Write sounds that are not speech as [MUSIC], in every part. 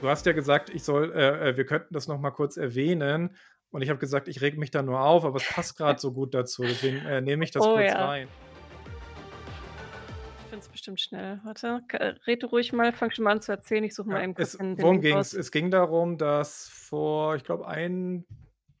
Du hast ja gesagt, ich soll, äh, äh, wir könnten das noch mal kurz erwähnen. Und ich habe gesagt, ich rege mich da nur auf, aber es passt gerade so gut dazu. Deswegen äh, nehme ich das Oh kurz ja. rein. Ich finde es bestimmt schnell. Warte, rede ruhig mal, fang schon mal an zu erzählen. Ich suche mal Ja, eben kurz es den den worum ging's? raus. Es ging darum, dass vor, ich glaube, ein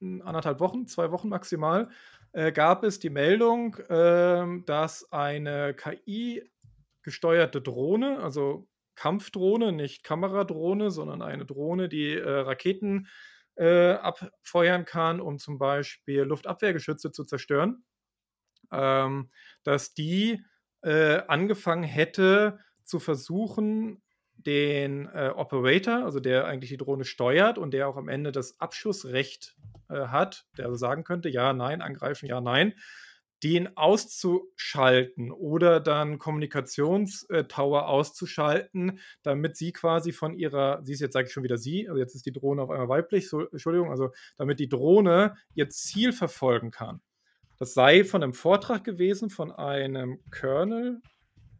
1 1/2 Wochen, 2 Wochen maximal, äh, gab es die Meldung, ähm, dass eine KI-gesteuerte Drohne, also Kampfdrohne, nicht Kameradrohne, sondern eine Drohne, die, äh, Raketen, äh, abfeuern kann, um zum Beispiel Luftabwehrgeschütze zu zerstören. Ähm, dass die, äh, angefangen hätte zu versuchen, den, äh, Operator, also der eigentlich die Drohne steuert und der auch am Ende das Abschussrecht, äh, hat, der also sagen könnte: „Ja, nein, angreifen, ja, nein“, den auszuschalten oder dann Kommunikations äh, auszuschalten, damit sie quasi von ihrer sie ist jetzt sage ich schon wieder sie, also jetzt ist die Drohne auf einmal weiblich, so Entschuldigung, also damit die Drohne ihr Ziel verfolgen kann. Das sei von 'nem Vortrag gewesen von einem Colonel,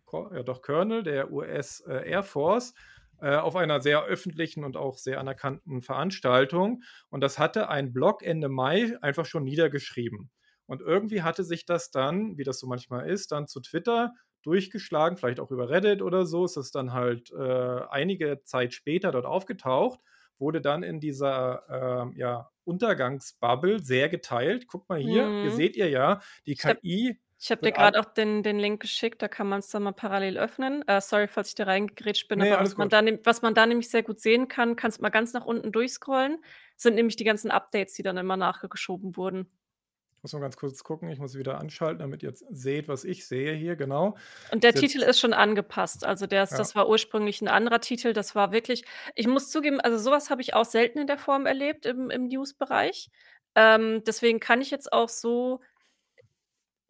Co ja doch Colonel der US, äh, Air Force, äh, auf einer sehr öffentlichen und auch sehr anerkannten Veranstaltung. Und das hatte ein Blog Ende Mai einfach schon niedergeschrieben. Und irgendwie hatte sich das dann, wie das so manchmal ist, dann zu Twitter durchgeschlagen, vielleicht auch über Reddit oder so, ist das dann halt, äh, einige Zeit später dort aufgetaucht, wurde dann in dieser, ähm, ja, Untergangsbubble sehr geteilt. „Guckt mal hier, hier Mhm. seht ihr ja, die Ich KI ich habe dir wird an“ grad auch den den Link geschickt, da kann man's dann mal parallel öffnen. Äh, sorry, falls ich da reingegrätscht bin, Ne, aber was man da was man da nämlich sehr gut sehen kann kannst mal ganz nach unten durchscrollen, sind nämlich die ganzen Updates, die dann immer nachgeschoben wurden. Muss mal ganz kurz gucken. Ich muss wieder anschalten, damit ihr jetzt seht, was ich sehe hier, genau. Und der Ist Titel ist schon angepasst. Also, der ist Ja. das war ursprünglich 'n anderer Titel. Das war wirklich ich muss zugeben, also, so was habe ich auch selten in der Form erlebt im im Newsbereich. Ähm, deswegen kann ich jetzt auch so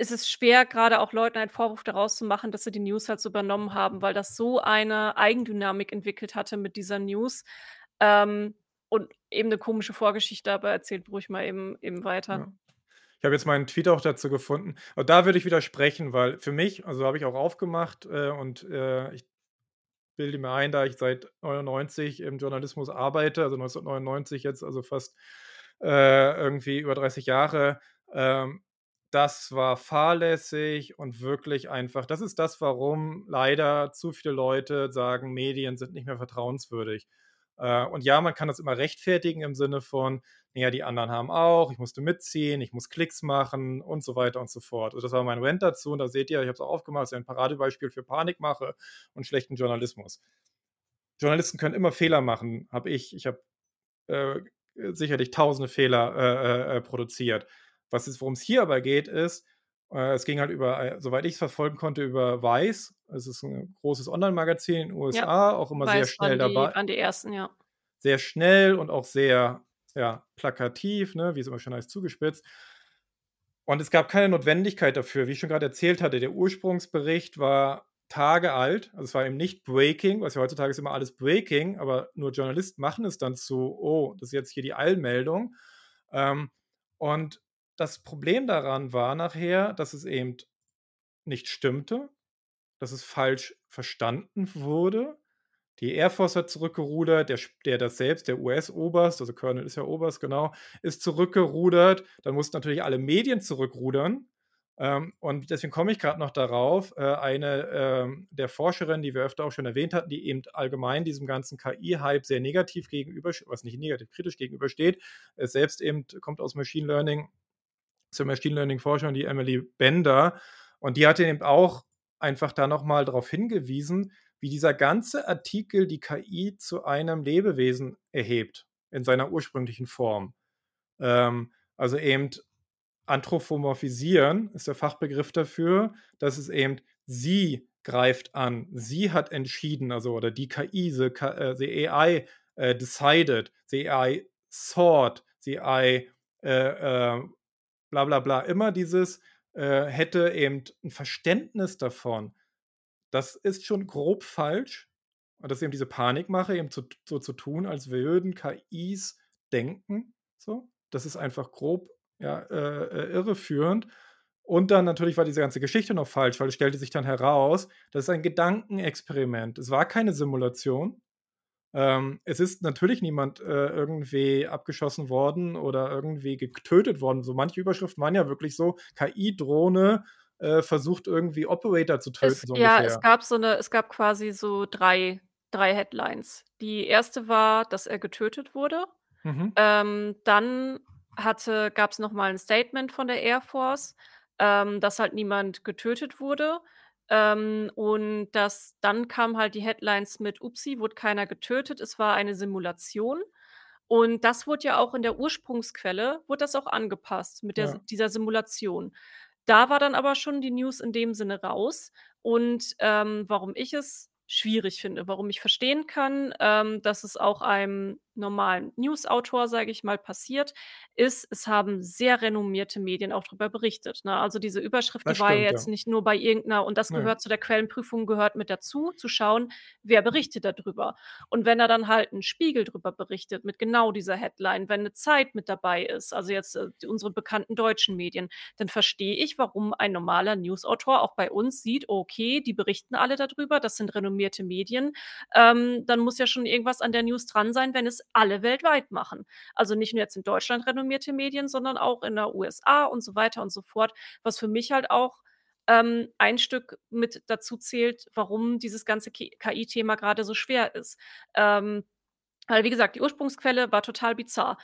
ist es schwer, grade auch Leuten einen Vorwurf daraus zu machen, dass sie die News halt so übernommen haben, weil das so eine Eigendynamik entwickelt hatte mit dieser News, ähm, und eben 'ne komische Vorgeschichte, aber erzählt ruhig mal eben eben weiter. Ja. Ich habe jetzt meinen Tweet auch dazu gefunden. Und da würde ich widersprechen, weil für mich also, habe ich auch aufgemacht, äh, und, äh, ich bilde mir ein, da ich seit 99 im Journalismus arbeite, also, 1999 jetzt, also, fast, äh, irgendwie über 30 Jahre, ähm, das war fahrlässig und wirklich einfach das ist das, warum leider zu viele Leute sagen, Medien sind nicht mehr vertrauenswürdig. Äh, und ja, man kann das immer rechtfertigen im Sinne von: „Ja, die anderen haben auch, ich musste mitziehen, ich muss Klicks machen“ und so weiter und so fort. Also, das war mein Rant dazu und da seht ihr, ich habe es auch aufgemacht, ist ja 'n Paradebeispiel für Panikmache und schlechten Journalismus. Journalisten können immer Fehler machen, habe ich ich habe, äh, sicherlich tausende Fehler, äh, äh, äh, produziert. Was es hier aber geht, ist es ging halt über ei soweit ich's verfolgen konnte, über Vice. Es ist 'n großes Onlinemagazin in Ja, USA, auch immer sehr Vice schnell waren die dabei waren die Ersten, ja. sehr schnell und auch sehr, ja, plakativ, ne, wie es immer schön heißt, zugespitzt. Und es gab keine Notwendigkeit dafür. Wie ich schon grad erzählt hatte, der Ursprungsbericht war Tage alt. Also, es war eben nicht Breaking, was ja heutzutage ist immer alles Breaking, aber nur Journalisten machen es dann zu: „Oh, das ist jetzt hier die Eilmeldung.“ Ähm, und das Problem daran war nachher, dass es eben nicht stimmte, dass es falsch verstanden wurde. Die Air Force hat zurückgerudert, der der das selbst der US-Oberst, also Colonel ist ja Oberst, genau, ist zurückgerudert. Dann mussten natürlich alle Medien zurückrudern. Ähm, und deswegen komme ich grad noch darauf, äh, eine, ähm, der Forscherinnen, die wir öfter auch schon erwähnt hatten, die eben allgemein diesem ganzen KI-Hype sehr negativ gegenüber was nicht negativ, kritisch gegenübersteht, äh, selbst eben kommt aus Machine Learning ja Machine Learning-Forscherin, die Emily Bender. Und die hatte eben auch einfach da noch mal drauf hingewiesen, wie dieser ganze Artikel die KI zu einem Lebewesen erhebt in seiner ursprünglichen Form. Ähm, also, eben anthropomorphisieren ist der Fachbegriff dafür, dass es eben sie greift an. Sie hat entschieden, also oder die KI, the äh, the AI, äh, decided, the AI thought, the AI, äh, äh, bla bla bla. Immer dieses, äh, hätte eben 'n Verständnis davon. Das ist schon grob falsch. Und das ist eben diese Panikmache, eben zu so zu tun, als würden KIs denken, so. Das ist einfach grob, ja, äh, äh, irreführend. Und dann natürlich war diese ganze Geschichte noch falsch, weil es stellte sich dann heraus, das ist ein Gedankenexperiment. Es war keine Simulation. Ähm, es ist natürlich niemand, äh, irgendwie abgeschossen worden oder irgendwie getötet worden. So manche Überschriften waren ja wirklich so: „KI-Drohne, äh, versucht irgendwie Operator zu Es töten“, so ja, es gab so 'ne es gab quasi so 3 3 Headlines. Die 1. war, dass er getötet wurde. Mhm. Ähm, dann hatte gab's noch mal 'n Statement von der Air Force, ähm, dass halt niemand getötet wurde. Ähm, und das dann kamen halt die Headlines mit: „Upsi, wurde keiner getötet, es war eine Simulation.“ Und das wurde ja auch in der Ursprungsquelle wurde das auch angepasst mit der Ja. dieser Simulation. Da war dann aber schon die News in dem Sinne raus. Und, ähm, warum ich es schwierig finde, warum ich verstehen kann, ähm, dass es auch einem normalen Newsautor, sage ich mal, passiert, ist, es haben sehr renommierte Medien auch drüber berichtet, ne? Also, diese Überschrift, die war ja jetzt nicht nur bei irgend 'ner und das gehört zu der Quellenprüfung gehört mit dazu, zu schauen, wer berichtet da drüber. Und wenn da dann halt 'n Spiegel drüber berichtet mit genau dieser Headline, wenn 'ne Zeit mit dabei ist, also jetzt, äh, unsere bekannten deutschen Medien, dann verstehe ich, warum ein normaler Newsautor auch bei uns sieht: „Okay, die berichten alle da drüber, das sind renommierte Medien.“ Ähm, dann muss ja schon irgendwas an der News dran sein, wenn es alle weltweit machen. Also, nicht nur jetzt in Deutschland renommierte Medien, sondern auch in der USA und so weiter und so fort. Was für mich halt auch, ähm, ein Stück mit dazu zählt, warum dieses ganze Ki KI-Thema grade so schwer ist. Ähm, weil wie gesagt, die Ursprungsquelle war total bizarr.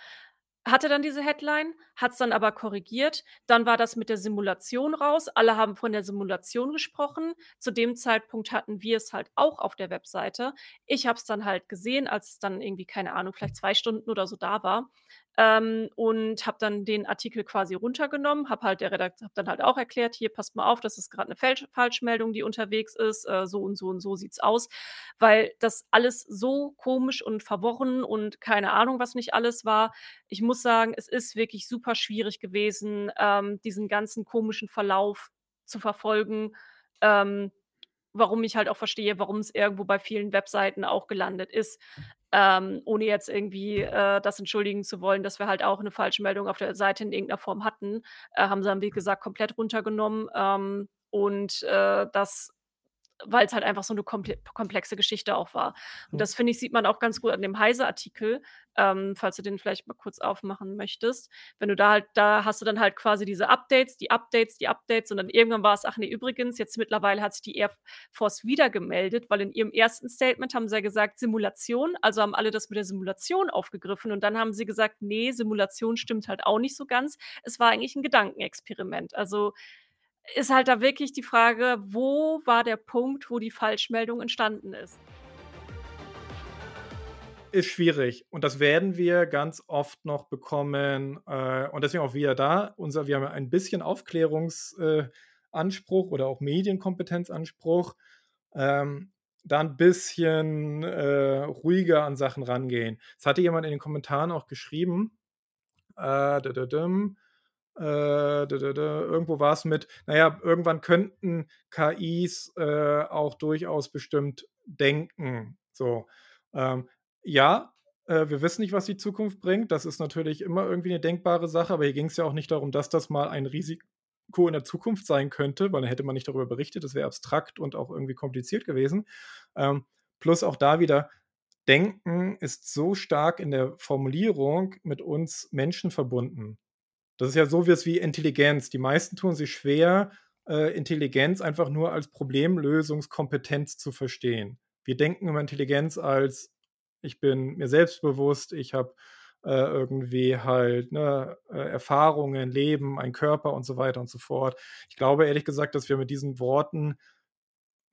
Hatte dann diese Headline, hat's dann aber korrigiert. Dann war das mit der Simulation raus. Alle haben von der Simulation gesprochen. Zu dem Zeitpunkt hatten wir es halt auch auf der Webseite. Ich habe es dann halt gesehen, als es dann irgendwie, keine Ahnung, vielleicht 2 Stunden oder so da war, ähm, und habe dann den Artikel quasi runtergenommen, habe halt der Redakt habe dann halt auch erklärt: „Hier, passt mal auf, das ist grad 'ne Fälsch Falschmeldung, die unterwegs ist. Äh, so und so und so sieht's aus.“ Weil das alles so komisch und verworren und keine Ahnung, was nicht alles war. Ich muss sagen, es ist wirklich super schwierig gewesen, ähm, diesen ganzen komischen Verlauf zu verfolgen, ähm, warum ich halt auch verstehe, warum's irgendwo bei vielen Webseiten auch gelandet ist. Ähm, ohne jetzt irgendwie, äh, das entschuldigen zu wollen, dass wir halt auch 'ne Falschmeldung auf der Seite in irgend 'ner Form hatten. Äh, haben sie dann, wie gesagt, komplett runtergenommen, ähm, und, äh, das weil's halt einfach so 'ne komple komplexe Geschichte auch war. Und das, finde ich, sieht man auch ganz gut an dem Heise-Artikel, ähm, falls du den vielleicht mal kurz aufmachen möchtest. Wenn du da halt da hast du dann halt quasi diese Updates, die Updates, die Updates und dann irgendwann war's: „Ach ne, übrigens, jetzt mittlerweile hat sich die Air Force wieder gemeldet“, weil in ihrem 1. Statement haben sie ja gesagt: „Simulation“, also haben alle das mit der Simulation aufgegriffen und dann haben sie gesagt: „Ne, Simulation stimmt halt auch nicht so ganz. Es war eigentlich 'n Gedankenexperiment.“ Also, ist halt da wirklich die Frage, wo war der Punkt, wo die Falschmeldung entstanden ist? Ist schwierig und das werden wir ganz oft noch bekommen, äh, und deswegen auch wieder da unser wir haben ein bisschen Aufklärungs äh, oder auch Medienkompetenzanspruch, ähm, da 'n bisschen, äh, ruhiger an Sachen rangehen. Es hatte jemand in den Kommentaren auch geschrieben, äh, dä-dä-däm, äh, dä-dä-dä, irgendwo war's mit, na ja, irgendwann könnten KIs, äh, auch durchaus bestimmt denken, so. Ähm, ja, äh, wir wissen nicht, was die Zukunft bringt. Das ist natürlich immer irgendwie 'ne denkbare Sache, aber hier ging's ja auch nicht darum, dass das mal ein Risiko in der Zukunft sein könnte, weil dann hätte man nicht darüber berichtet. Das wäre abstrakt und auch irgendwie kompliziert gewesen. Ähm, plus auch da wieder, Denken ist so stark in der Formulierung mit uns Menschen verbunden. Das ist ja so was wie Intelligenz. Die meisten tun sich schwer, äh, Intelligenz einfach nur als Problemlösungskompetenz zu verstehen. Wir denken immer Intelligenz als: „Ich bin mir selbstbewusst, ich habe, äh, irgendwie halt, ne, äh, Erfahrungen, Leben, einen Körper“ und so weiter und so fort. Ich glaube ehrlich gesagt, dass wir mit diesen Worten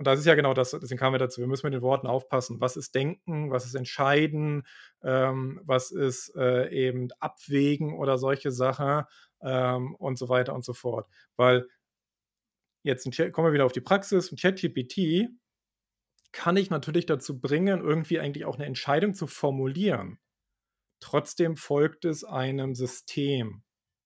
und das ist ja genau das, deswegen kamen wir dazu. Wir müssen mit den Worten aufpassen. Was ist Denken? Was ist Entscheiden? Ähm, was ist, äh, eben Abwägen oder solche Sachen, ähm, und so weiter und so fort. Weil jetzt kommen wir wieder auf die Praxis, 'n ChatGPT kann ich natürlich dazu bringen, irgendwie eigentlich auch 'ne Entscheidung zu formulieren. Trotzdem folgt es einem System,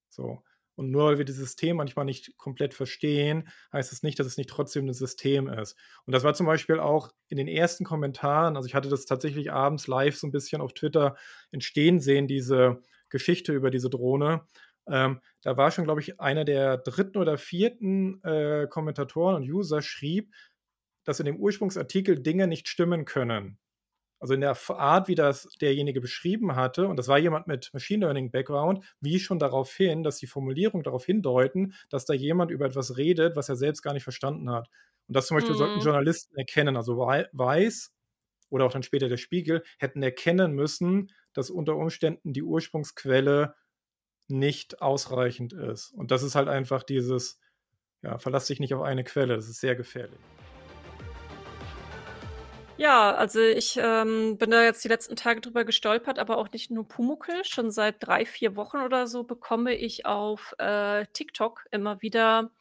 so. Und nur weil wir dieses System manchmal nicht komplett verstehen, heißt es nicht, dass es nicht trotzdem 'n System ist. Und das war zum Beispiel auch in den ersten Kommentaren also, ich hatte das tatsächlich abends live so 'n bisschen auf Twitter entstehen sehen, diese Geschichte über diese Drohne. Ähm, da war schon, glaube ich, einer der 3. oder 4. äh, Kommentatoren und User schrieb, dass in dem Ursprungsartikel Dinge nicht stimmen können. Also in der Art, wie das derjenige beschrieben hatte, und das war jemand mit Machine Learning Background, wie schon darauf hin, dass die Formulierungen darauf hindeuten, dass da jemand über etwas redet, was er selbst gar nicht verstanden hat. Und das zum Beispiel mhm. sollten Journalisten erkennen. Also Weiß oder auch dann später der Spiegel hätten erkennen müssen, dass unter Umständen die Ursprungsquelle nicht ausreichend ist. Und das ist halt einfach dieses, ja, verlass dich nicht auf eine Quelle, das ist sehr gefährlich. Ja, also ich ähm, bin da jetzt die letzten Tage drüber gestolpert, aber auch nicht nur Pumuckl. Schon seit drei, vier Wochen oder so bekomme ich auf äh, TikTok immer wieder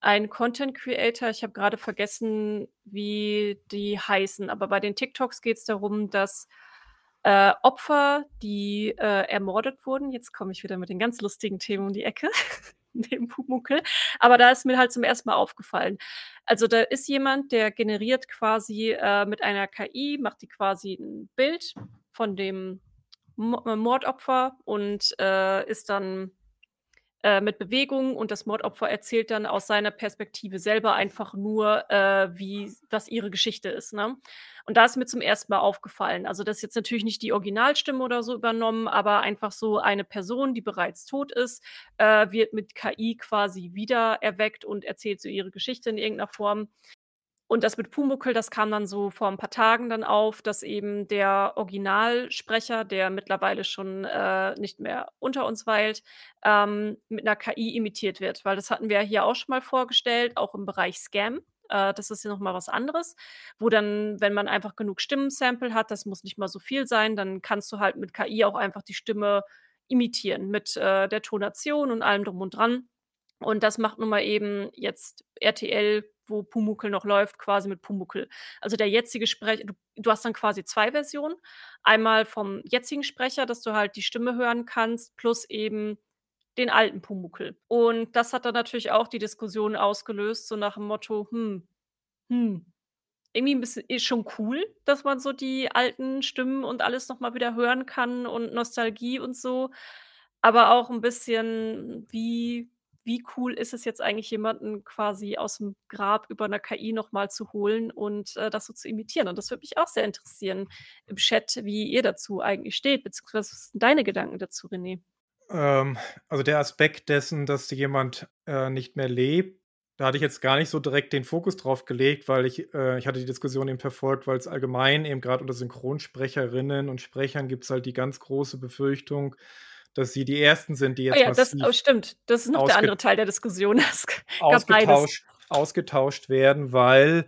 einen Content Creator. Ich habe gerade vergessen, wie die heißen, aber bei den TikToks geht es darum, dass äh, Opfer, die äh, ermordet wurden, jetzt komme ich wieder mit den ganz lustigen Themen um die Ecke, neben Pumuckl, aber da ist mir halt zum ersten Mal aufgefallen. Also da ist jemand, der generiert quasi äh, mit einer KI, macht die quasi ein Bild von dem Mordopfer und äh, ist dann äh, mit Bewegungen und das Mordopfer erzählt dann aus seiner Perspektive selber einfach nur, äh, wie was ihre Geschichte ist, ne? Und da ist mir zum ersten Mal aufgefallen. Also, das ist jetzt natürlich nicht die Originalstimme oder so übernommen, aber einfach so eine Person, die bereits tot ist, äh, wird mit KI quasi wiedererweckt und erzählt so ihre Geschichte in irgendeiner Form. Und das mit Pumuckl, das kam dann so vor ein paar Tagen dann auf, dass eben der Originalsprecher, der mittlerweile schon, äh, nicht mehr unter uns weilt, ähm, mit einer KI imitiert wird. Weil das hatten wir ja hier auch schon mal vorgestellt, auch im Bereich Scam. Äh, das ist ja noch mal was anderes, wo dann, wenn man einfach genug Stimmensample hat, das muss nicht mal so viel sein, dann kannst du halt mit KI auch einfach die Stimme imitieren mit, äh, der Tonation und allem drum und dran. Und das macht nun mal eben jetzt RTL wo Pumuckl noch läuft, quasi mit Pumuckl. Also der jetzige Sprecher, du, du, hast dann quasi zwei Versionen. Einmal vom jetzigen Sprecher, dass du halt die Stimme hören kannst, plus eben den alten Pumuckl. Und das hat dann natürlich auch die Diskussion ausgelöst, so nach dem Motto, hm, hm, irgendwie ein bisschen ist schon cool, dass man so die alten Stimmen und alles noch mal wieder hören kann und Nostalgie und so. Aber auch ein bisschen, wie wie cool ist es jetzt eigentlich, jemanden quasi aus dem Grab über 'ner KI noch mal zu holen und, äh, das so zu imitieren? Und das würde mich auch sehr interessieren im Chat, wie ihr dazu eigentlich steht, beziehungsweise was sind deine Gedanken dazu, René? Ähm, also der Aspekt dessen, dass jemand, äh, nicht mehr lebt, da hatte ich jetzt gar nicht so direkt den Fokus drauf gelegt, weil ich äh, ich hatte die Diskussion eben verfolgt, weil es allgemein eben gerade unter Synchronsprecherinnen und Sprechern gibt es halt die ganz große Befürchtung dass sie die Ersten sind, die jetzt oh ja, das oh, stimmt. Das ist noch der andere Teil der Diskussion. [LAUGHS] Es ausgetauscht, ausgetauscht werden, weil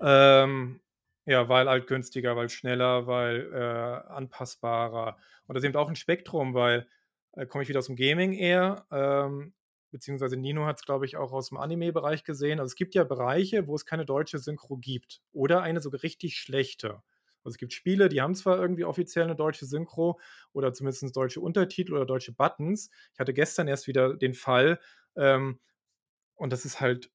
ähm, ja, weil halt günstiger, weil schneller, weil äh, anpassbarer. Und das ist eben auch ein Spektrum, weil äh, komme ich wieder aus dem Gaming eher, ähm, beziehungsweise Nino hat es, glaube ich, auch aus dem Anime-Bereich gesehen. Also es gibt ja Bereiche, wo es keine deutsche Synchro gibt oder eine sogar richtig schlechte. Also es gibt Spiele, die haben zwar irgendwie offiziell eine deutsche Synchro oder zumindest deutsche Untertitel oder deutsche Buttons. Ich hatte gestern erst wieder den Fall, ähm, und das ist halt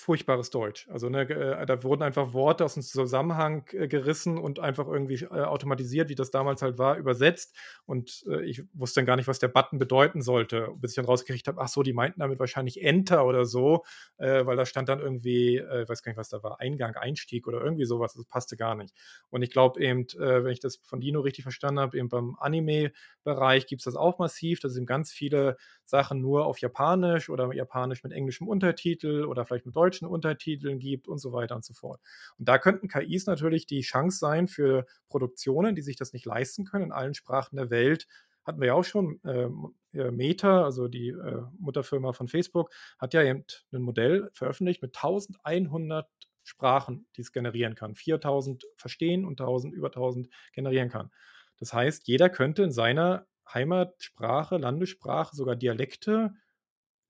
furchtbares Deutsch. Also ne, äh, da wurden einfach Worte aus dem Zusammenhang äh, gerissen und einfach irgendwie äh, automatisiert, wie das damals halt war, übersetzt. Und ich wusste dann gar nicht, was der Button bedeuten sollte, bis ich dann rausgekriegt habe, ach so, die meinten damit wahrscheinlich Enter oder so, weil da stand dann irgendwie, äh, weiß gar nicht, was da war, Eingang, Einstieg oder irgendwie sowas. Das passte gar nicht. Und ich glaube eben, wenn ich das von Dino richtig verstanden habe, eben beim Anime-Bereich gibt es das auch massiv. Da sind ganz viele Sachen nur auf Japanisch oder Japanisch mit englischem Untertitel oder vielleicht mit deutschen Untertiteln gibt und so weiter und so fort. Und da könnten KIs natürlich die Chance sein für Produktionen, die sich das nicht leisten können in allen Sprachen der Welt. Hatten wir ja auch schon, ähm, äh, Meta, also die äh, Mutterfirma von Facebook, hat ja eben ein Modell veröffentlicht mit 1100 Sprachen, die es generieren kann. 4000 verstehen und 1000, über 1000 generieren kann. Das heißt, jeder könnte in seiner Heimatsprache, Landessprache, sogar Dialekte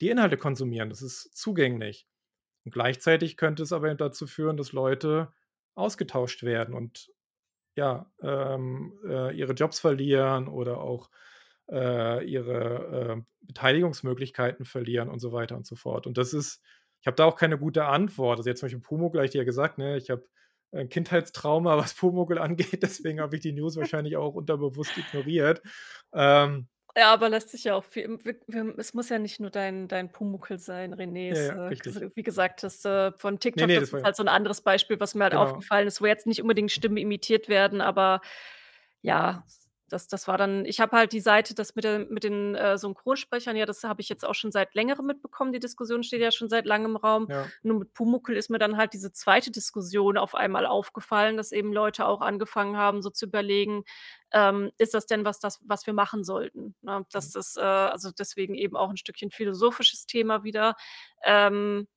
die Inhalte konsumieren. Das ist zugänglich. Und gleichzeitig könnte es aber dazu führen, dass Leute ausgetauscht werden und ja, ähm, äh, ihre Jobs verlieren oder auch äh, ihre äh, Beteiligungsmöglichkeiten verlieren und so weiter und so fort. Und das ist, ich habe da auch keine gute Antwort. Also jetzt zum Beispiel Pumo gleich dir gesagt, ne, ich habe Kindheitstrauma, [LAUGHS] was Pumuckl angeht, deswegen habe ich die News wahrscheinlich auch unterbewusst ignoriert. Ähm, Ja, aber lässt sich ja auch viel es muss ja nicht nur dein dein Pumuckl sein, René, Ja, ja, äh, wie gesagt hast, äh, von TikTok, ne, das das ist halt so 'n anderes Beispiel, was mir halt Genau. aufgefallen ist, wo jetzt nicht unbedingt Stimmen imitiert werden, aber ja, das das war dann ich habe halt die Seite das mit der mit den, äh, Synchronsprechern ja, das habe ich jetzt auch schon seit Längerem mitbekommen. Die Diskussion steht ja schon seit Langem im Raum. Ja. Nur mit Pumuckl ist mir dann halt diese 2. Diskussion auf einmal aufgefallen, dass eben Leute auch angefangen haben, so zu überlegen, ähm: „Ist das denn was das was wir machen sollten?“ Ne? Mhm. Das ist, äh also, deswegen eben auch 'n Stückchen philosophisches Thema wieder, ähm,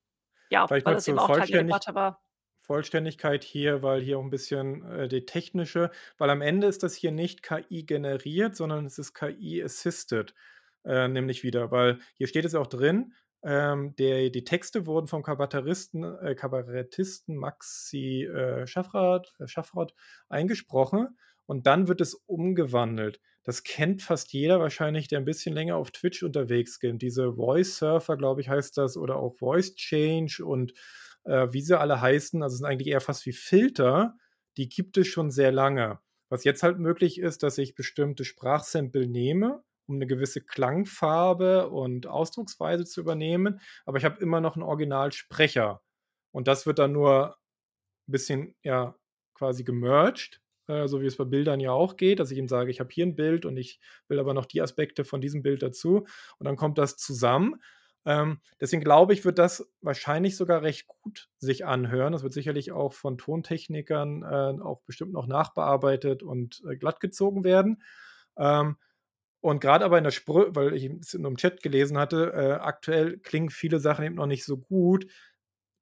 ja, Vielleicht weil das eben auch Teil der Debatte war. Vollständigkeit hier, weil hier auch 'n bisschen, äh, die technische weil am Ende ist das hier nicht KI generiert, sondern es ist KI assisted, äh, nämlich wieder, weil hier steht es auch drin, ähm, der die Texte wurden vom Kabarettisten äh, Kabarettisten Maxi, äh, Schaffrath äh, Schaffrath eingesprochen und dann wird es umgewandelt. Das kennt fast jeder wahrscheinlich, der 'n bisschen länger auf Twitch unterwegs gen diese Voice Surfer, glaube ich, heißt das oder auch Voice Change und, äh, wie sie alle heißen. Also, sind eigentlich eher fast wie Filter, die gibt es schon sehr lange. Was jetzt halt möglich ist, dass ich bestimmte Sprachsample nehme, um 'ne gewisse Klangfarbe und Ausdrucksweise zu übernehmen, aber ich habe immer noch 'n Originalsprecher. Und das wird dann nur bisschen, ja, quasi gemerged, äh, so wie es bei Bildern ja auch geht, dass ich ihm sage: „Ich habe hier 'n Bild und ich will aber noch die Aspekte von diesem Bild dazu.“ Und dann kommt das zusammen. Ähm, deswegen glaube ich, wird das wahrscheinlich sogar recht gut sich anhören. Das wird sicherlich auch von Tontechnikern, äh, auch bestimmt noch nachbearbeitet und, äh, glattgezogen werden. Ähm, und grad aber in der Sprö weil ich es nur im Chat gelesen hatte, äh, aktuell klingen viele Sachen eben noch nicht so gut.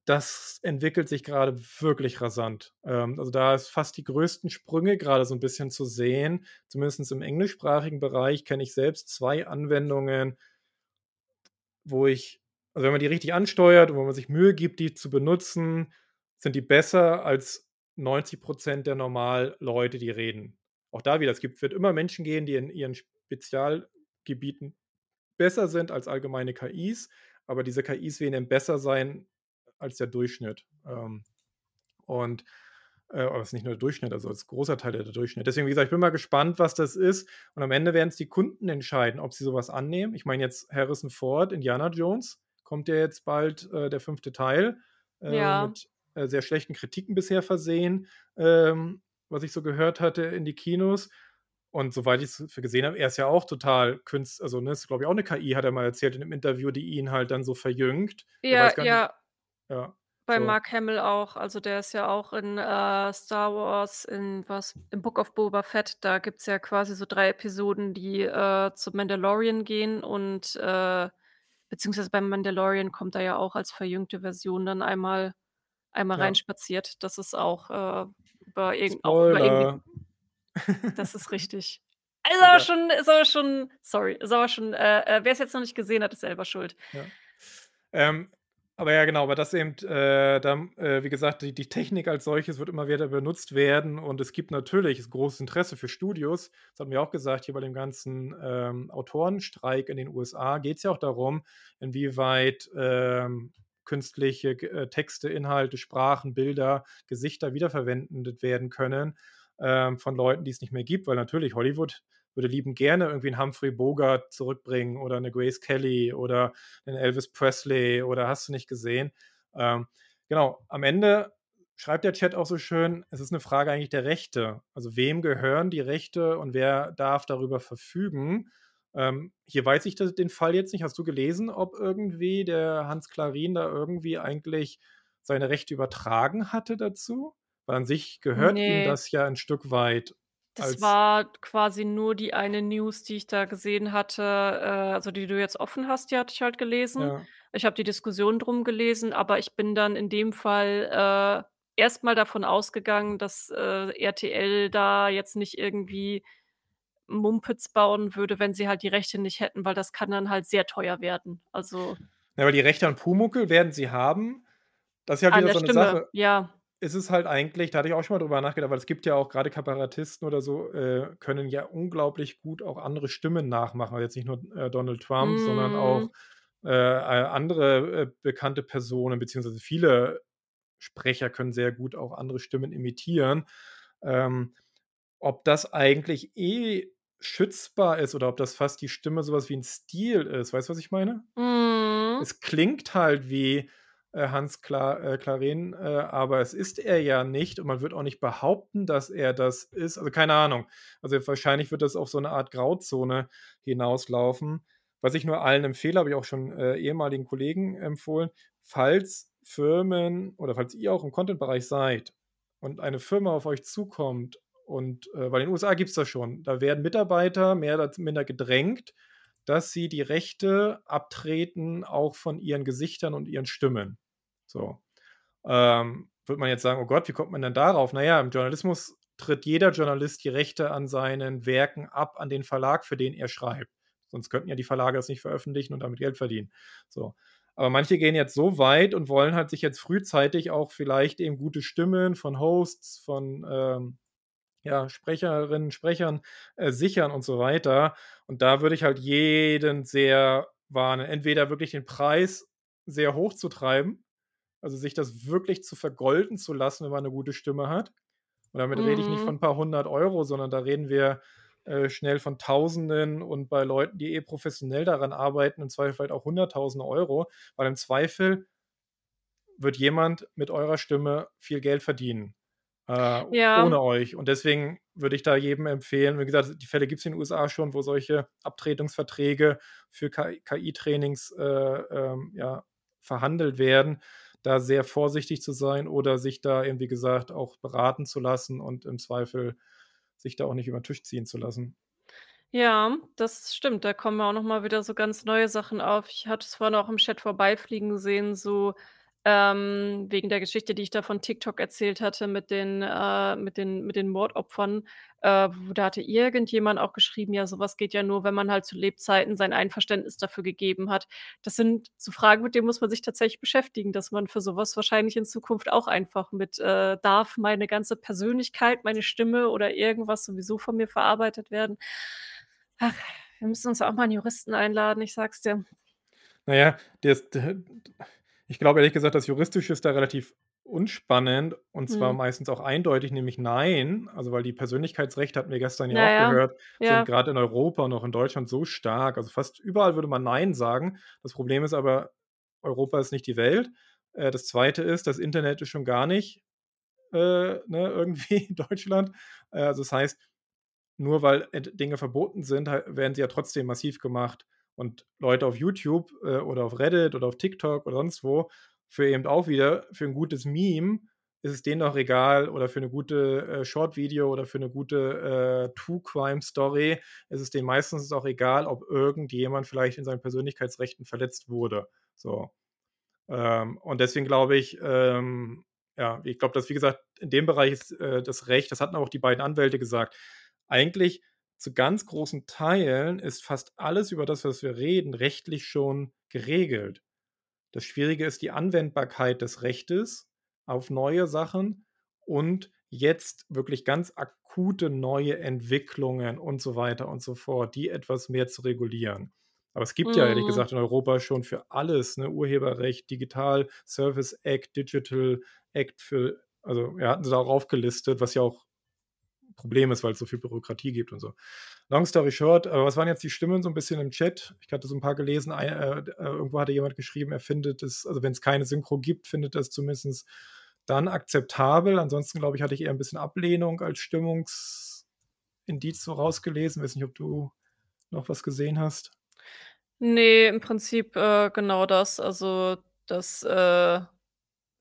Das entwickelt sich grade wirklich rasant. Ähm, also, da ist fast die größten Sprünge grade so 'n bisschen zu sehen. Zumindest im englischsprachigen Bereich kenne ich selbst 2 Anwendungen wo ich also, wenn man die richtig ansteuert und wo man sich Mühe gibt, die zu benutzen, sind die besser als 90 % der Normalleute, die reden. Auch da wieder, es gibt wird immer Menschen geben, die in ihren Spezialgebieten besser sind als allgemeine KIs, aber diese KIs werden besser sein als der Durchschnitt. Ähm, und, äh aber ist nicht nur der Durchschnitt, also, als großer Teil der Durchschnitt. Deswegen, wie gesagt, ich bin mal gespannt, was das ist. Und am Ende werden's die Kunden entscheiden, ob sie so was annehmen. Ich meine jetzt Harrison Ford, Indiana Jones, kommt ja jetzt bald, äh, der 5. Teil, äh, Ja. mit, äh, sehr schlechten Kritiken bisher versehen, ähm, was ich so gehört hatte in die Kinos. Und soweit ich's f gesehen habe, er ist ja auch total künst also, ne, ist, glaube ich, auch 'ne KI, hat er mal erzählt in 'nem Interview, die ihn halt dann so verjüngt. Er Ja, gar nicht ja. Ja, Bei so. Mark Hamill auch. Also, der ist ja auch in, äh, Star Wars in was in Book of Boba Fett, da gibt's ja quasi so 3 Episoden, die, äh, zum Mandalorian gehen und, äh beziehungsweise beim Mandalorian kommt er ja auch als verjüngte Version dann einmal einmal Ja. reinspaziert. Das ist auch, äh, über irgend auch über irgendwie Spoiler. Das ist richtig. [LAUGHS] Ist aber Egal. schon ist aber schon sorry, ist aber schon, äh äh, wer's jetzt noch nicht gesehen hat, ist selber schuld. Ja. Ähm, aber ja, genau, aber das eben, äh, dann, äh, wie gesagt, die die Technik als solches wird immer wieder benutzt werden und es gibt natürlich großes Interesse für Studios. Das hatten wir auch gesagt, hier bei dem ganzen, ähm, Autorenstreik in den USA geht's ja auch darum, inwieweit, ähm, künstliche äh, Texte, Inhalte, Sprachen, Bilder, Gesichter wiederverwendet werden können, ähm, von Leuten, die es nicht mehr gibt, weil natürlich Hollywood würde liebend gerne irgendwie 'n Humphrey Bogart zurückbringen oder 'ne Grace Kelly oder 'nen Elvis Presley oder hast du nicht gesehen. Ähm, genau, am Ende schreibt der Chat auch so schön: „Es ist 'ne Frage eigentlich der Rechte.“ Also, wem gehören die Rechte und wer darf darüber verfügen? Ähm, hier weiß ich das den Fall jetzt nicht. Hast du gelesen, ob irgendwie der Hans Klarin da irgendwie eigentlich seine Rechte übertragen hatte dazu? Weil an sich gehört ihm Ne. das ja 'n Stück weit Das als war quasi nur die eine News, die ich da gesehen hatte, äh, also, die du jetzt offen hast, die hatte ich halt gelesen. Ja. Ich habe die Diskussion drum gelesen, aber ich bin dann in dem Fall, äh, erst mal davon ausgegangen, dass, äh, RTL da jetzt nicht irgendwie Mumpitz bauen würde, wenn sie halt die Rechte nicht hätten, weil das kann dann halt sehr teuer werden. Also Ja, aber die Rechte an Pumuckl werden sie haben. Das ist ja An wieder der so 'ne Stimme, Sache. ja. Es ist halt eigentlich da hatte ich auch schon mal drüber nachgedacht, weil es gibt ja auch grade Kabarettisten oder so, äh, können ja unglaublich gut auch andere Stimmen nachmachen. Also, jetzt nicht nur, äh, Donald Trump, sondern auch, Mhm. äh, andere, äh, bekannte Personen, beziehungsweise viele Sprecher können sehr gut auch andere Stimmen imitieren. Ähm, ob das eigentlich eh schützbar ist oder ob das fast die Stimme so was wie 'n Stil ist. Weißt du, was ich meine? Mhm. Es klingt halt wie, Hans Kla äh, Clarin, äh, aber es ist er ja nicht und man wird auch nicht behaupten, dass er das ist. Also, keine Ahnung. Also, wahrscheinlich wird das auf so 'ne Art Grauzone hinauslaufen. Was ich nur allen empfehle, habe ich auch schon, äh, ehemaligen Kollegen empfohlen, falls Firmen oder falls ihr auch im Content-Bereich seid und eine Firma auf euch zukommt und äh, weil in den USA gibt's das schon. Da werden Mitarbeiter mehr oder minder gedrängt, dass sie die Rechte abtreten, auch von ihren Gesichtern und ihren Stimmen. So. Ähm, würde man jetzt sagen: „Oh Gott, wie kommt man denn darauf?“ Na ja, im Journalismus tritt jeder Journalist die Rechte an seinen Werken ab an den Verlag, für den er schreibt. Sonst könnten ja die Verlage das nicht veröffentlichen und damit Geld verdienen. So. Aber manche gehen jetzt so weit und wollen halt sich jetzt frühzeitig auch vielleicht eben gute Stimmen von Hosts, von, ähm, ja, Sprecherinnen, Sprechern, äh, sichern und so weiter. Und da würde ich halt jeden sehr warnen, entweder wirklich den Preis sehr hoch zu treiben, also sich das wirklich zu vergolden zu lassen, wenn man 'ne gute Stimme hat. Und damit rede ich nicht Mhm. von 'n paar 100 €, sondern da reden wir, äh, schnell von Tausenden und bei Leuten, die eh professionell daran arbeiten, im Zweifel halt auch Hunderttausende Euro, weil im Zweifel wird jemand mit eurer Stimme viel Geld verdienen, äh, Ja. ohne euch. Und deswegen würde ich da jedem empfehlen wie gesagt, die Fälle gibt's in den USA schon, wo solche Abtretungsverträge für KI KI-Trainings, äh, ähm, ja, verhandelt werden, da sehr vorsichtig zu sein oder sich da eben, wie gesagt, auch beraten zu lassen und im Zweifel sich da auch nicht über 'n Tisch ziehen zu lassen. Ja, das stimmt. Da kommen auch noch mal wieder so ganz neue Sachen auf. Ich hatte es vorhin auch im Chat vorbeifliegen sehen, so, ähm, wegen der Geschichte, die ich da von TikTok erzählt hatte mit den äh, mit den mit den Mordopfern. Äh, da hatte irgendjemand auch geschrieben: „Ja, so was geht ja nur, wenn man halt zu Lebzeiten sein Einverständnis dafür gegeben hat.“ Das sind so Fragen, mit denen muss man sich tatsächlich beschäftigen, dass man für so was wahrscheinlich in Zukunft auch einfach mit, äh: „Darf meine ganze Persönlichkeit, meine Stimme oder irgendwas sowieso von mir verarbeitet werden?“ Ach, wir müssen uns auch mal 'n Juristen einladen, ich sage es dir. Na ja, das d ich glaube ehrlich gesagt, das Juristische ist da relativ unspannend und zwar Mhm. meistens auch eindeutig, nämlich nein. Also, weil die Persönlichkeitsrechte, hatten wir gestern ja Ja, auch ja. gehört, sind Ja. grad in Europa und auch in Deutschland so stark. Also, fast überall würde man nein sagen. Das Problem ist aber, Europa ist nicht die Welt. Äh, das Zweite ist, das Internet ist schon gar nicht, äh, ne, irgendwie in Deutschland. Äh, also, das heißt, nur weil Dinge verboten sind, werden sie ja trotzdem massiv gemacht. Und Leute auf YouTube, äh, oder auf Reddit oder auf TikTok oder sonst wo für eben auch wieder für 'n gutes Meme ist es denen doch egal oder für 'ne gute, äh, Short-Video oder für 'ne gute, äh, True-Crime-Story ist es denen meistens auch egal, ob irgendjemand vielleicht in seinen Persönlichkeitsrechten verletzt wurde, so. Ähm, und deswegen glaube ich, ähm ja, ich glaube, dass wie gesagt, in dem Bereich ist, äh, das Recht das hatten auch die beiden Anwälte gesagt. Eigentlich zu ganz großen Teilen ist fast alles über das, was wir reden, rechtlich schon geregelt. Das Schwierige ist die Anwendbarkeit des Rechtes auf neue Sachen und jetzt wirklich ganz akute neue Entwicklungen und so weiter und so fort, die etwas mehr zu regulieren. Aber es gibt ja ehrlich Mhm. gesagt in Europa schon für alles, ne, Urheberrecht, Digital Service Act, Digital Act für also, ja, hatten sie da auch aufgelistet, was ja auch Problem ist, weil's so viel Bürokratie gibt und so. Long story short, äh, was waren jetzt die Stimmen so 'n bisschen im Chat? Ich hatte so 'n paar gelesen. Äh, äh, irgendwo hatte jemand geschrieben, er findet es also, wenn's keine Synchro gibt, findet er's zumindest dann akzeptabel. Ansonsten, glaube ich, hatte ich eher 'n bisschen Ablehnung als Stimmungsindiz so rausgelesen. Weiß nicht, ob du noch was gesehen hast? Ne, im Prinzip, äh, genau das. Also, das, äh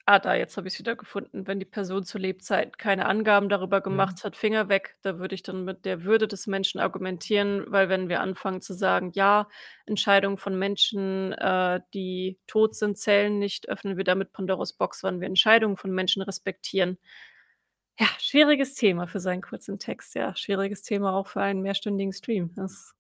ah, da, jetzt habe ich's wieder gefunden. Wenn die Person zu Lebzeiten keine Angaben darüber Mhm. gemacht hat, Finger weg. Da würde ich dann mit der Würde des Menschen argumentieren, weil wenn wir anfangen zu sagen: „Ja, Entscheidungen von Menschen, äh, die tot sind, zählen nicht“, öffnen wir damit Pandoras Box, wann wir Entscheidungen von Menschen respektieren. Ja, schwieriges Thema für so einen kurzen Text, ja. Schwieriges Thema auch für einen mehrstündigen Stream. Das.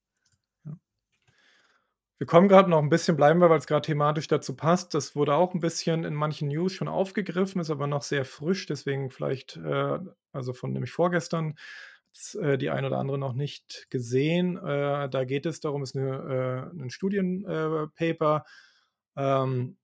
Wir kommen grad noch 'n bisschen bleiben wir, weil's grad thematisch dazu passt. Das wurde auch 'n bisschen in manchen News schon aufgegriffen, ist aber noch sehr frisch, deswegen vielleicht, äh also, von nämlich vorgestern, äh, die ein oder andere noch nicht gesehen. Äh, da geht es darum ist 'ne äh, 'nen Studien äh, Paper. Ähm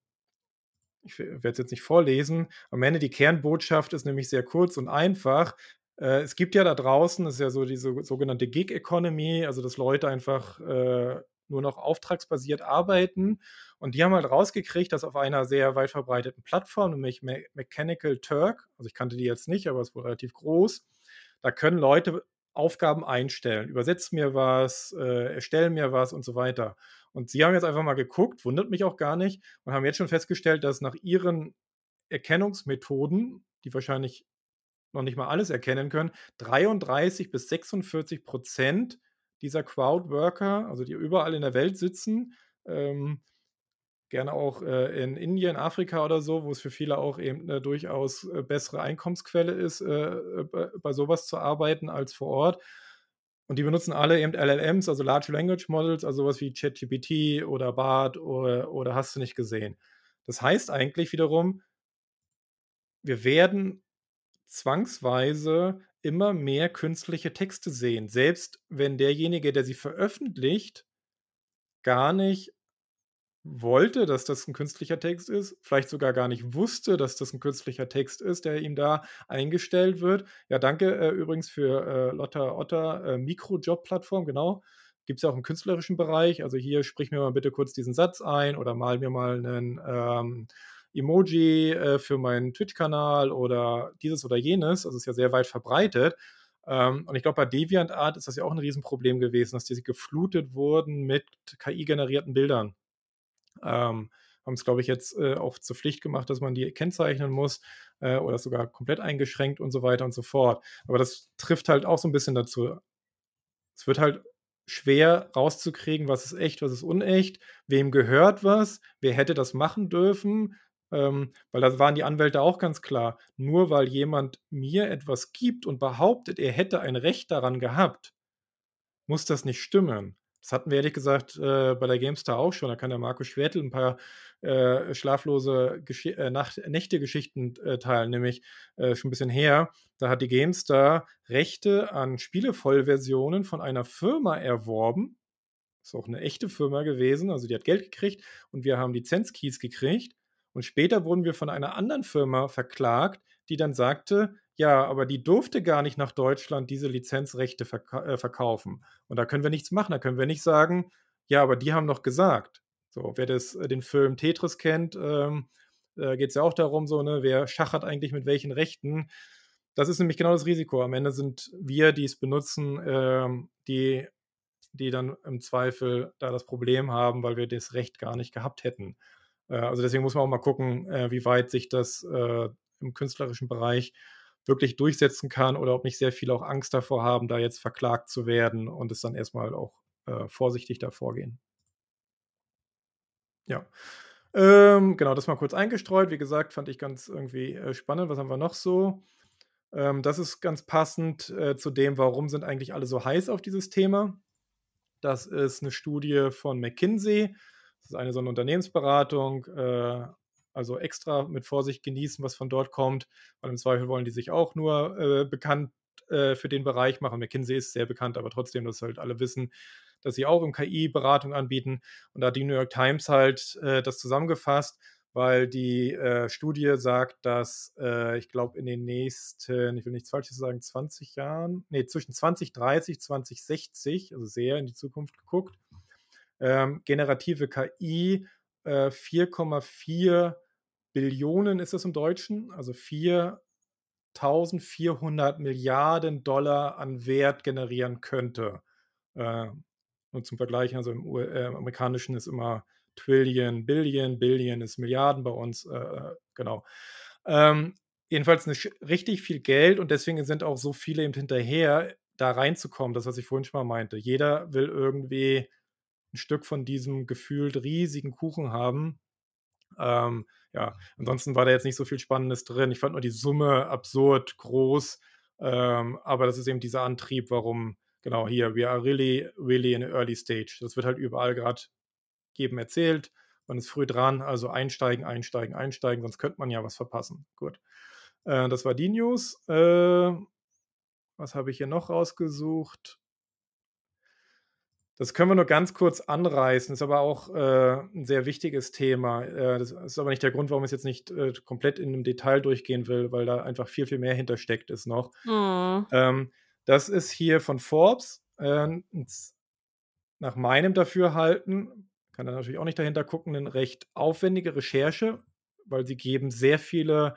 ich we werde es jetzt nicht vorlesen. Am Ende die Kernbotschaft ist nämlich sehr kurz und einfach. Äh, es gibt ja da draußen ist ja so diese sogenannte Gig Economy, also dass Leute einfach, äh, nur noch auftragsbasiert arbeiten. Und die haben halt rausgekriegt, dass auf einer sehr weit verbreiteten Plattform, nämlich Me Mechanical Turk, also ich kannte die jetzt nicht, aber ist wohl relativ groß, da können Leute Aufgaben einstellen. Übersetzt mir was, äh, erstell mir was und so weiter. Und sie haben jetzt einfach mal geguckt, wundert mich auch gar nicht, und haben jetzt schon festgestellt, dass nach ihren Erkennungsmethoden, die wahrscheinlich noch nicht mal alles erkennen können, 33 bis 46 Prozent dieser Crowdworker, also die überall in der Welt sitzen, ähm, gerne auch äh, in Indien, Afrika oder so, wo es für viele auch eben eine durchaus äh, bessere Einkommensquelle ist, äh, äh bei, sowas zu arbeiten als vor Ort. Und die benutzen alle eben LLMs, also Large Language Models, also sowas wie ChatGPT oder BART oder, oder hast du nicht gesehen. Das heißt eigentlich wiederum, wir werden zwangsweise immer mehr künstliche Texte sehen, selbst wenn derjenige, der sie veröffentlicht, gar nicht wollte, dass das ein künstlicher Text ist, vielleicht sogar gar nicht wusste, dass das ein künstlicher Text ist, der ihm da eingestellt wird. Ja, danke äh, übrigens für äh, Lotta Otter äh, Mikrojob-Plattform, genau. Gibt es ja auch im künstlerischen Bereich. Also hier sprich mir mal bitte kurz diesen Satz ein oder mal mir mal einen ähm, Emoji äh, für meinen Twitch-Kanal oder dieses oder jenes. Also ist ja sehr weit verbreitet. Ähm, und ich glaube, bei DeviantArt ist das ja auch ein Riesenproblem gewesen, dass die geflutet wurden mit KI-generierten Bildern. Ähm, haben es, glaube ich, jetzt äh, auch zur Pflicht gemacht, dass man die kennzeichnen muss äh, oder sogar komplett eingeschränkt und so weiter und so fort. Aber das trifft halt auch so ein bisschen dazu. Es wird halt schwer rauszukriegen, was ist echt, was ist unecht, wem gehört was, wer hätte das machen dürfen, ähm, weil da waren die Anwälte auch ganz klar, nur weil jemand mir etwas gibt und behauptet, er hätte ein Recht daran gehabt, muss das nicht stimmen. Das hatten wir ehrlich gesagt äh, bei der GameStar auch schon. Da kann der Markus Schwertel ein paar äh, schlaflose Gesch äh, Nächte-Geschichten äh, teilen, nämlich äh, schon ein bisschen her. Da hat die GameStar Rechte an Spielevollversionen von einer Firma erworben. Ist auch eine echte Firma gewesen. Also die hat Geld gekriegt und wir haben Lizenzkeys gekriegt. Und später wurden wir von einer anderen Firma verklagt, die dann sagte, ja, aber die durfte gar nicht nach Deutschland diese Lizenzrechte verka äh, verkaufen. Und da können wir nichts machen. Da können wir nicht sagen, ja, aber die haben doch gesagt. So, wer das, äh, den Film Tetris kennt, ähm, äh, geht es ja auch darum, so, ne, wer schachert eigentlich mit welchen Rechten. Das ist nämlich genau das Risiko. Am Ende sind wir, die es benutzen, ähm, die, die dann im Zweifel da das Problem haben, weil wir das Recht gar nicht gehabt hätten. Äh, also deswegen muss man auch mal gucken, äh, wie weit sich das äh, im künstlerischen Bereich wirklich durchsetzen kann oder ob nicht sehr viele auch Angst davor haben, da jetzt verklagt zu werden und es dann erstmal auch vorsichtig davor gehen. Ja. Ähm, genau, das mal kurz eingestreut. Wie gesagt, fand ich ganz irgendwie spannend. Was haben wir noch so? Ähm, das ist ganz passend äh, zu dem, warum sind eigentlich alle so heiß auf dieses Thema. Das ist eine Studie von McKinsey. Das ist eine so eine Unternehmensberatung. Äh, also extra mit Vorsicht genießen, was von dort kommt, weil im Zweifel wollen die sich auch nur äh, bekannt äh, für den Bereich machen. McKinsey ist sehr bekannt, aber trotzdem, dass halt alle wissen, dass sie auch im KI-Beratung anbieten. Und da hat die New York Times halt äh, das zusammengefasst, weil die äh, Studie sagt, dass äh, ich glaube in den nächsten, ich will nichts Falsches sagen, 20 Jahren, nee, zwischen 2030, 2060, also sehr in die Zukunft geguckt, ähm, generative KI 4,4 äh, Billionen ist es im Deutschen, also 4.400 Milliarden Dollar an Wert generieren könnte. Äh, und zum Vergleich, also im äh, amerikanischen ist immer Trillion, Billion, Billion ist Milliarden bei uns, äh, äh genau. Ähm, jedenfalls eine, richtig viel Geld und deswegen sind auch so viele eben hinterher, da reinzukommen, das, was ich vorhin schon mal meinte. Jeder will irgendwie ein Stück von diesem gefühlt riesigen Kuchen haben. Ähm, ja, ansonsten war da jetzt nicht so viel Spannendes drin. Ich fand nur die Summe absurd groß. Ähm, aber das ist eben dieser Antrieb, warum, genau hier, we are really, really in early stage. Das wird halt überall gerade jedem erzählt. Man ist früh dran, also einsteigen, einsteigen, einsteigen, sonst könnte man ja was verpassen. Gut. Äh, das war die News. Äh, was habe ich hier noch rausgesucht? Das können wir nur ganz kurz anreißen, ist aber auch äh, ein sehr wichtiges Thema. Äh, das ist aber nicht der Grund, warum ich es jetzt nicht äh, komplett in einem Detail durchgehen will, weil da einfach viel, viel mehr hintersteckt ist noch. Mhm. Ähm, das ist hier von Forbes. Äh, nach meinem Dafürhalten, kann da natürlich auch nicht dahinter gucken, eine recht aufwendige Recherche, weil sie geben sehr viele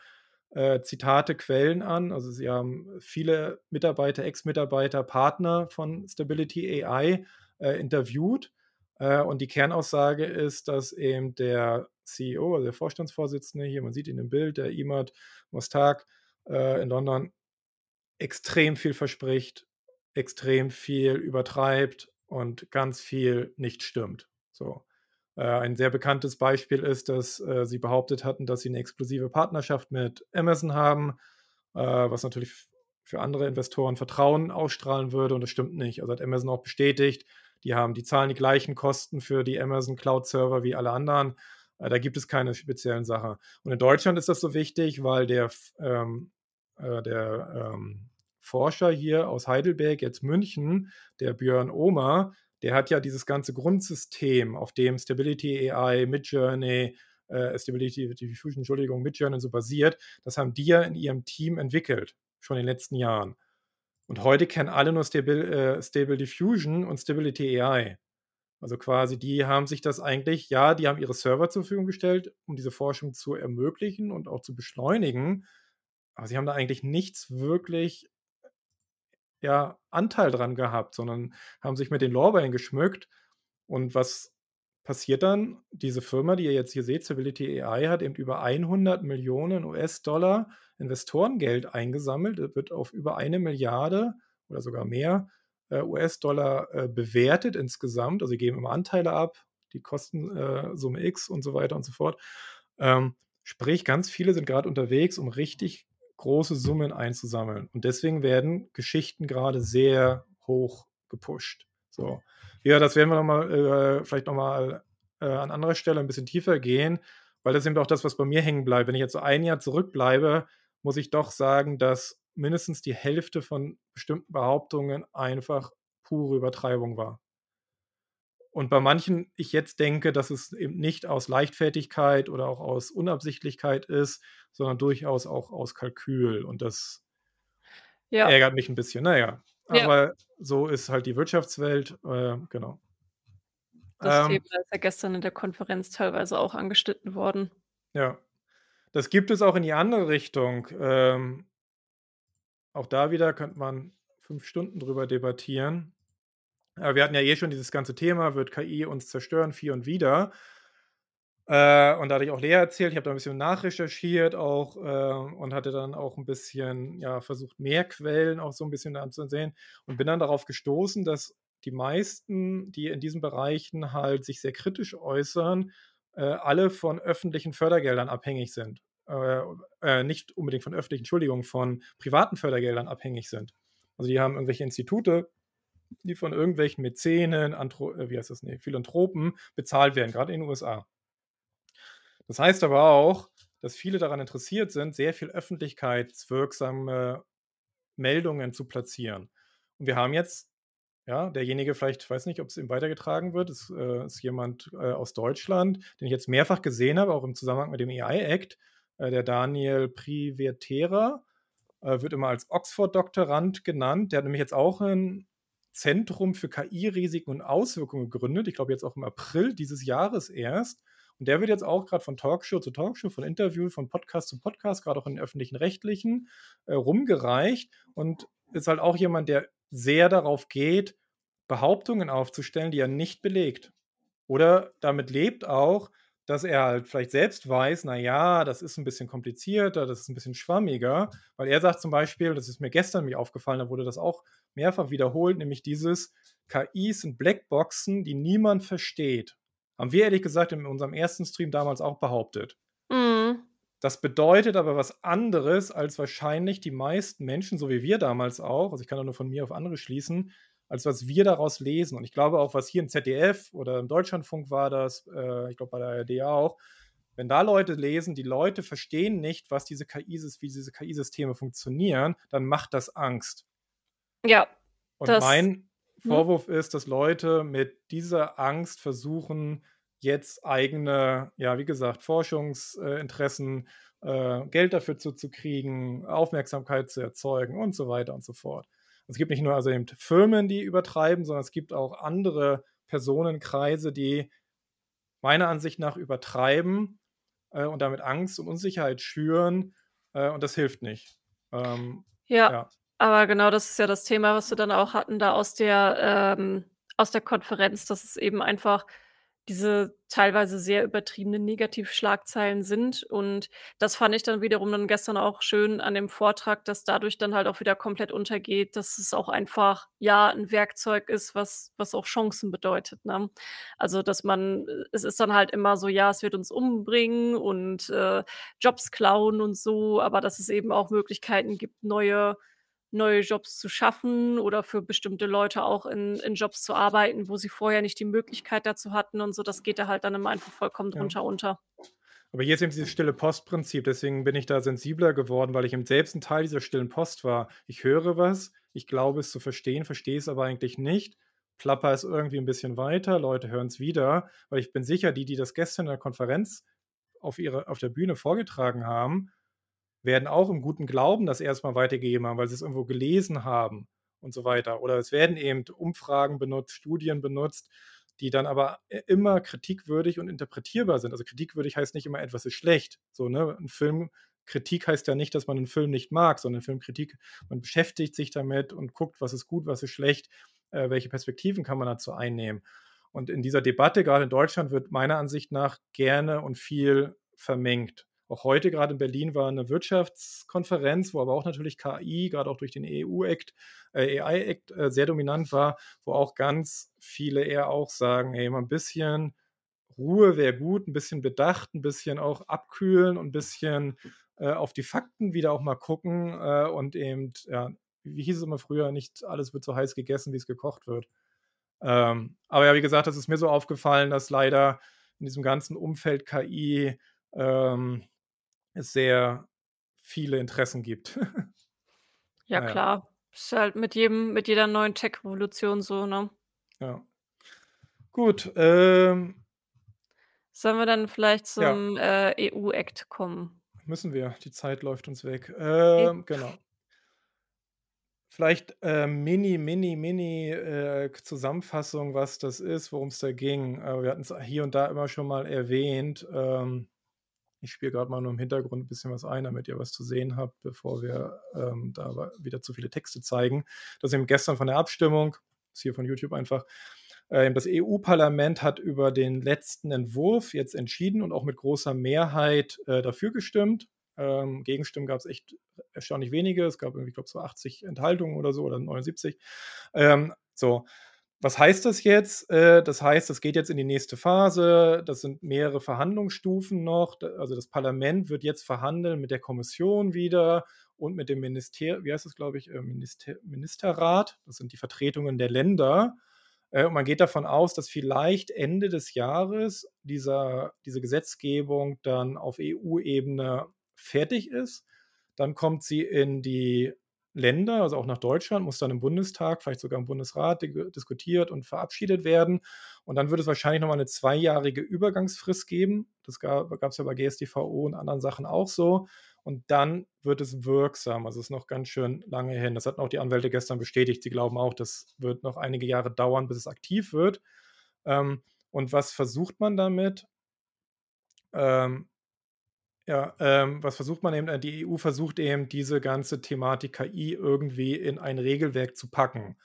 äh, Zitate, Quellen an. Also sie haben viele Mitarbeiter, Ex-Mitarbeiter, Partner von Stability AI äh, interviewt. Äh, und die Kernaussage ist, dass eben der CEO, also der Vorstandsvorsitzende hier, man sieht ihn im Bild, der Imad Mostak äh, in London, extrem viel verspricht, extrem viel übertreibt und ganz viel nicht stimmt. So. Äh, ein sehr bekanntes Beispiel ist, dass äh, sie behauptet hatten, dass sie eine exklusive Partnerschaft mit Amazon haben, äh, was natürlich für andere Investoren Vertrauen ausstrahlen würde und das stimmt nicht. Also hat Amazon auch bestätigt, die haben, die zahlen die gleichen Kosten für die Amazon Cloud Server wie alle anderen. da gibt es keine speziellen Sachen. Und in Deutschland ist das so wichtig, weil der, ähm, äh, der ähm, Forscher hier aus Heidelberg, jetzt München, der Björn Omer, der hat ja dieses ganze Grundsystem, auf dem Stability AI, Midjourney, äh, Stability Diffusion, Entschuldigung, Midjourney so basiert, das haben die ja in ihrem Team entwickelt, schon in den letzten Jahren. Und heute kennen alle nur Stable, äh, Stable Diffusion und Stability AI. Also quasi, die haben sich das eigentlich, ja, die haben ihre Server zur Verfügung gestellt, um diese Forschung zu ermöglichen und auch zu beschleunigen. Aber sie haben da eigentlich nichts wirklich ja, Anteil dran gehabt, sondern haben sich mit den Lorbeeren geschmückt. Und was passiert dann? Diese Firma, die ihr jetzt hier seht, Civility AI, hat eben über 100 Millionen US-Dollar Investorengeld eingesammelt, wird auf über eine Milliarde oder sogar mehr äh, US-Dollar äh, bewertet insgesamt. Also sie geben immer Anteile ab, die kosten äh, X und so weiter und so fort. Ähm, sprich, ganz viele sind gerade unterwegs, um richtig große Summen einzusammeln. Und deswegen werden Geschichten gerade sehr hoch gepusht. So. Ja, das werden wir noch mal, äh, vielleicht nochmal äh, an anderer Stelle ein bisschen tiefer gehen, weil das ist eben auch das, was bei mir hängen bleibt. Wenn ich jetzt so ein Jahr zurückbleibe, muss ich doch sagen, dass mindestens die Hälfte von bestimmten Behauptungen einfach pure Übertreibung war. Und bei manchen ich jetzt denke, dass es eben nicht aus Leichtfertigkeit oder auch aus Unabsichtlichkeit ist, sondern durchaus auch aus Kalkül. Und das ja. ärgert mich ein bisschen. Naja, ja. aber so ist halt die Wirtschaftswelt. Äh, genau. Das ähm, Thema ist ja gestern in der Konferenz teilweise auch angeschnitten worden. Ja. Das gibt es auch in die andere Richtung. Ähm, auch da wieder könnte man fünf Stunden drüber debattieren. Aber wir hatten ja eh schon dieses ganze Thema, wird KI uns zerstören, vier und wieder. Äh, und da hatte ich auch Lea erzählt, ich habe da ein bisschen nachrecherchiert auch äh, und hatte dann auch ein bisschen, ja, versucht, mehr Quellen auch so ein bisschen anzusehen und bin dann darauf gestoßen, dass die meisten, die in diesen Bereichen halt sich sehr kritisch äußern, äh, alle von öffentlichen Fördergeldern abhängig sind. Äh, äh, nicht unbedingt von öffentlichen, Entschuldigung, von privaten Fördergeldern abhängig sind. Also die haben irgendwelche Institute, die von irgendwelchen Mäzenen, Anthro äh, wie heißt das, nee, Philanthropen bezahlt werden, gerade in den USA. Das heißt aber auch, dass viele daran interessiert sind, sehr viel öffentlichkeitswirksame Meldungen zu platzieren. Und wir haben jetzt, ja, derjenige vielleicht, ich weiß nicht, ob es ihm weitergetragen wird, ist, äh, ist jemand äh, aus Deutschland, den ich jetzt mehrfach gesehen habe, auch im Zusammenhang mit dem AI-Act, äh, der Daniel Privetera, äh, wird immer als Oxford-Doktorand genannt. Der hat nämlich jetzt auch ein Zentrum für KI-Risiken und Auswirkungen gegründet. Ich glaube jetzt auch im April dieses Jahres erst. Und der wird jetzt auch gerade von Talkshow zu Talkshow, von Interview, von Podcast zu Podcast, gerade auch in den öffentlichen Rechtlichen, äh, rumgereicht und ist halt auch jemand, der sehr darauf geht, Behauptungen aufzustellen, die er nicht belegt. Oder damit lebt auch, dass er halt vielleicht selbst weiß, naja, das ist ein bisschen komplizierter, das ist ein bisschen schwammiger, weil er sagt zum Beispiel, das ist mir gestern mir aufgefallen, da wurde das auch mehrfach wiederholt, nämlich dieses KIs sind Blackboxen, die niemand versteht. Haben wir ehrlich gesagt in unserem ersten Stream damals auch behauptet. Mhm. Das bedeutet aber was anderes, als wahrscheinlich die meisten Menschen, so wie wir damals auch, also ich kann auch nur von mir auf andere schließen, als was wir daraus lesen. Und ich glaube auch, was hier im ZDF oder im Deutschlandfunk war das, äh, ich glaube bei der ARD auch, wenn da Leute lesen, die Leute verstehen nicht, was diese KI, wie diese KI-Systeme funktionieren, dann macht das Angst. Ja. Und mein Mhm. Vorwurf ist, dass Leute mit dieser Angst versuchen, jetzt eigene, ja, wie gesagt, Forschungsinteressen, äh, Geld dafür zu, zu kriegen, Aufmerksamkeit zu erzeugen und so weiter und so fort. Es gibt nicht nur also eben Firmen, die übertreiben, sondern es gibt auch andere Personenkreise, die meiner Ansicht nach übertreiben äh, und damit Angst und Unsicherheit schüren äh, und das hilft nicht. Ähm, Ja, ja. aber genau das ist ja das Thema, was wir dann auch hatten da aus der ähm, aus der Konferenz, dass es eben einfach diese teilweise sehr übertriebenen Negativschlagzeilen sind. Und das fand ich dann wiederum dann gestern auch schön an dem Vortrag, dass dadurch dann halt auch wieder komplett untergeht, dass es auch einfach, ja, ein Werkzeug ist, was was auch Chancen bedeutet, ne? Also, dass man äh, es ist dann halt immer so: „Ja, es wird uns umbringen und, äh, Jobs klauen und so“, aber dass es eben auch Möglichkeiten gibt, neue neue Jobs zu schaffen oder für bestimmte Leute auch in in Jobs zu arbeiten, wo sie vorher nicht die Möglichkeit dazu hatten und so. Das geht da halt dann immer einfach vollkommen Ja. drunter unter. Aber hier ist eben dieses stille Postprinzip, deswegen bin ich da sensibler geworden, weil ich eben selbst 'n Teil dieser stillen Post war. Ich höre was, ich glaube es zu verstehen, verstehe es aber eigentlich nicht, plapper es irgendwie 'n bisschen weiter, Leute hören's wieder, weil ich bin sicher, die, die das gestern in der Konferenz auf ihrer auf der Bühne vorgetragen haben, werden auch im guten Glauben das erst mal weitergegeben haben, weil sie's irgendwo gelesen haben und so weiter. Oder es werden eben Umfragen benutzt, Studien benutzt, die dann aber i immer kritikwürdig und interpretierbar sind. Also, kritikwürdig heißt nicht immer, etwas ist schlecht, so, ne? 'N Film Kritik heißt ja nicht, dass man 'n Film nicht mag, sondern Filmkritik man beschäftigt sich damit und guckt, was ist gut, was ist schlecht, äh, welche Perspektiven kann man dazu einnehmen. Und in dieser Debatte, grade in Deutschland, wird meiner Ansicht nach gerne und viel vermengt. Auch heute grade in Berlin war 'ne Wirtschaftskonferenz, wo aber auch natürlich KI, grade auch durch den EU-Act äh, AI-Act, äh, sehr dominant war, wo auch ganz viele eher auch sagen: „Ey, mal 'n bisschen Ruhe wäre gut, 'n bisschen Bedacht, 'n bisschen auch abkühlen und 'n bisschen, äh, auf die Fakten wieder auch mal gucken, äh, und eben, ja, wie hieß es immer früher: „Nicht alles wird so heiß gegessen, wie's gekocht wird.“ Ähm, aber ja, wie gesagt, das ist mir so aufgefallen, dass leider in diesem ganzen Umfeld KI, ähm, es sehr viele Interessen gibt. [LAUGHS] Ja Na ja. klar, ist halt mit jedem mit jeder neuen Tech-Revolution so, ne? Ja. Gut, ähm Sollen wir dann vielleicht Ja. zum, äh, EU-Act kommen? Müssen wir, die Zeit läuft uns weg. Ähm, genau. Vielleicht, äh, Mini Mini Mini, äh, Zusammenfassung, was das ist, worum's da ging. Äh, wir hatten's hier und da immer schon mal erwähnt. Ähm, ich spiele grad mal nur im Hintergrund 'n bisschen was ein, damit ihr was zu sehen habt, bevor wir, ähm, da wieder zu viele Texte zeigen. Das eben gestern von der Abstimmung ist hier von YouTube einfach. Ähm, das EU-Parlament hat über den letzten Entwurf jetzt entschieden und auch mit großer Mehrheit, äh, dafür gestimmt. Ähm, Gegenstimmen gab's echt erstaunlich wenige. Es gab irgendwie, ich glaube, so 80 Enthaltungen oder so oder 79. Ähm, so, was heißt das jetzt? Äh, das heißt, das geht jetzt in die nächste Phase. Das sind mehrere Verhandlungsstufen noch. Also, das Parlament wird jetzt verhandeln mit der Kommission wieder und mit dem Minister wie heißt das, glaube ich, äh, Minister Ministerrat. Das sind die Vertretungen der Länder. Äh, und man geht davon aus, dass vielleicht Ende des Jahres dieser diese Gesetzgebung dann auf EU-Ebene fertig ist. Dann kommt sie in die Länder, also auch nach Deutschland, muss dann im Bundestag, vielleicht sogar im Bundesrat diskutiert und verabschiedet werden. Und dann wird es wahrscheinlich noch mal 'ne zweijährige Übergangsfrist geben. Das ga gab's ja bei GStVO und anderen Sachen auch so. Und dann wird es wirksam. Also, ist noch ganz schön lange hin. Das hatten auch die Anwälte gestern bestätigt. Sie glauben auch, das wird noch einige Jahre dauern, bis es aktiv wird. Ähm, und was versucht man damit? Ähm ja, ähm, was versucht man eben? Äh, die EU versucht eben, diese ganze Thematik KI irgendwie in ein Regelwerk zu packen.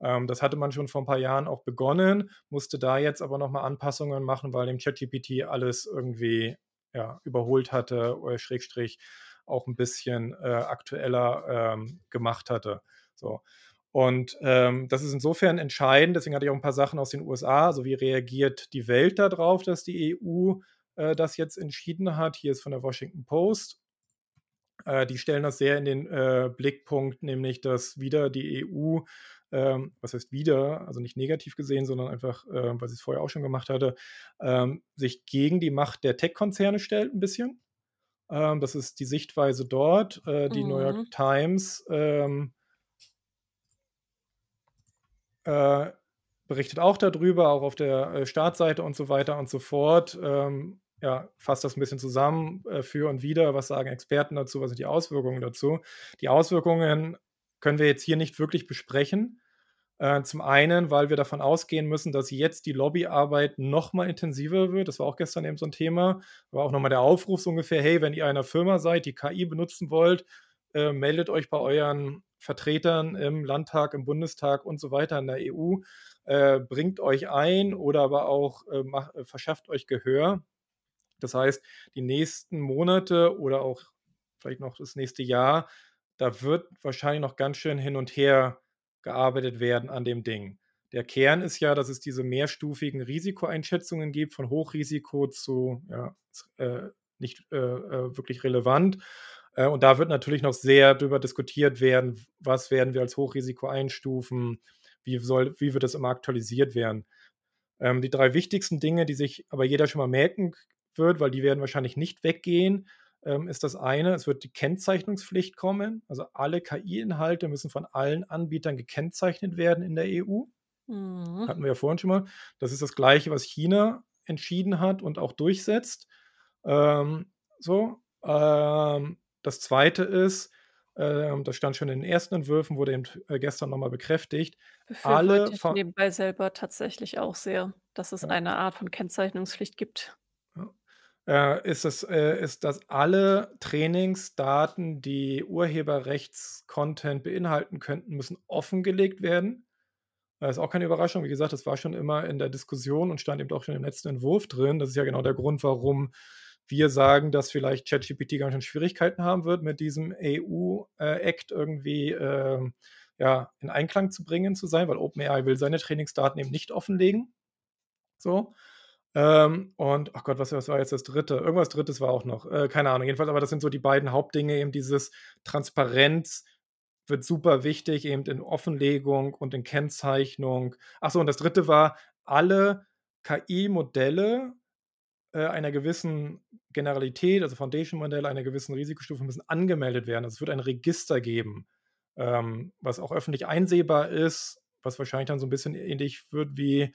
Ähm, das hatte man schon vor 'n paar Jahren auch begonnen, musste da jetzt aber noch mal Anpassungen machen, weil eben ChatGPT alles irgendwie, ja, überholt hatte oder Schrägstrich auch 'n bisschen, äh, aktueller, ähm, gemacht hatte, so. Und, ähm, das ist insofern entscheidend, deswegen hatte ich auch 'n paar Sachen aus den USA. Also, wie reagiert die Welt da drauf, dass die EU, äh, das jetzt entschieden hat? Hier ist von der Washington Post. Äh, die stellen das sehr in den, äh, Blickpunkt, nämlich, dass wieder die EU ähm, was heißt wieder, also nicht negativ gesehen, sondern einfach, äh, weil sie's vorher auch schon gemacht hatte, ähm, sich gegen die Macht der Tech-Konzerne stellt 'n bisschen. Ähm, das ist die Sichtweise dort. Äh, die New York Mhm. Times, ähm äh, berichtet auch darüber, auch auf der, äh, Startseite und so weiter und so fort. Ähm, ja, fasst das ein bisschen zusammen, äh, für und wider. Was sagen Experten dazu? Was sind die Auswirkungen dazu? Die Auswirkungen können wir jetzt hier nicht wirklich besprechen. Äh, zum einen, weil wir davon ausgehen müssen, dass jetzt die Lobbyarbeit noch mal intensiver wird. Das war auch gestern eben so ein Thema. War auch noch mal der Aufruf so ungefähr: „Hey, wenn ihr einer Firma seid, die KI benutzen wollt, äh, meldet euch bei euren Vertretern im Landtag, im Bundestag und so weiter in der EU. Äh, bringt euch ein oder aber auch, äh, mach äh, verschafft euch Gehör.“ Das heißt, die nächsten Monate oder auch vielleicht noch das nächste Jahr, da wird wahrscheinlich noch ganz schön hin und her gearbeitet werden an dem Ding. Der Kern ist ja, dass es diese mehrstufigen Risikoeinschätzungen gibt, von Hochrisiko zu ja, äh, nicht äh, äh, wirklich relevant. Äh, und da wird natürlich noch sehr darüber diskutiert werden, was werden wir als Hochrisiko einstufen, wie, soll, wie wird das immer aktualisiert werden. Ähm, die drei wichtigsten Dinge, die sich aber jeder schon mal merken wird, weil die werden wahrscheinlich nicht weggehen, ähm, ist das eine, es wird die Kennzeichnungspflicht kommen. Also alle KI-Inhalte müssen von allen Anbietern gekennzeichnet werden in der EU. Mhm. Hatten wir ja vorhin schon mal. Das ist das Gleiche, was China entschieden hat und auch durchsetzt. Ähm, so. Ähm, das zweite ist, ähm, das stand schon in den ersten Entwürfen, wurde eben äh, gestern nochmal bekräftigt. Alle ich nebenbei selber tatsächlich auch sehr, dass es Ja. eine Art von Kennzeichnungspflicht gibt. Äh, ist, es, äh, ist, dass alle Trainingsdaten, die Urheberrechts-Content beinhalten könnten, müssen offengelegt werden. Das ist auch keine Überraschung. Wie gesagt, das war schon immer in der Diskussion und stand eben auch schon im letzten Entwurf drin. Das ist ja genau der Grund, warum wir sagen, dass vielleicht ChatGPT ganz schön Schwierigkeiten haben wird, mit diesem EU-Act irgendwie ähm, ja, in Einklang zu bringen zu sein, weil OpenAI will seine Trainingsdaten eben nicht offenlegen. So. Ähm, und, ach Gott, was, was war jetzt das dritte? Irgendwas drittes war auch noch. Äh, keine Ahnung. Jedenfalls, aber das sind so die beiden Hauptdinge, eben dieses Transparenz wird super wichtig, eben in Offenlegung und in Kennzeichnung. Achso, und das dritte war, alle KI-Modelle äh, einer gewissen Generalität, also Foundation-Modelle einer gewissen Risikostufe, müssen angemeldet werden. Also es wird ein Register geben, ähm, was auch öffentlich einsehbar ist, was wahrscheinlich dann so ein bisschen ähnlich wird wie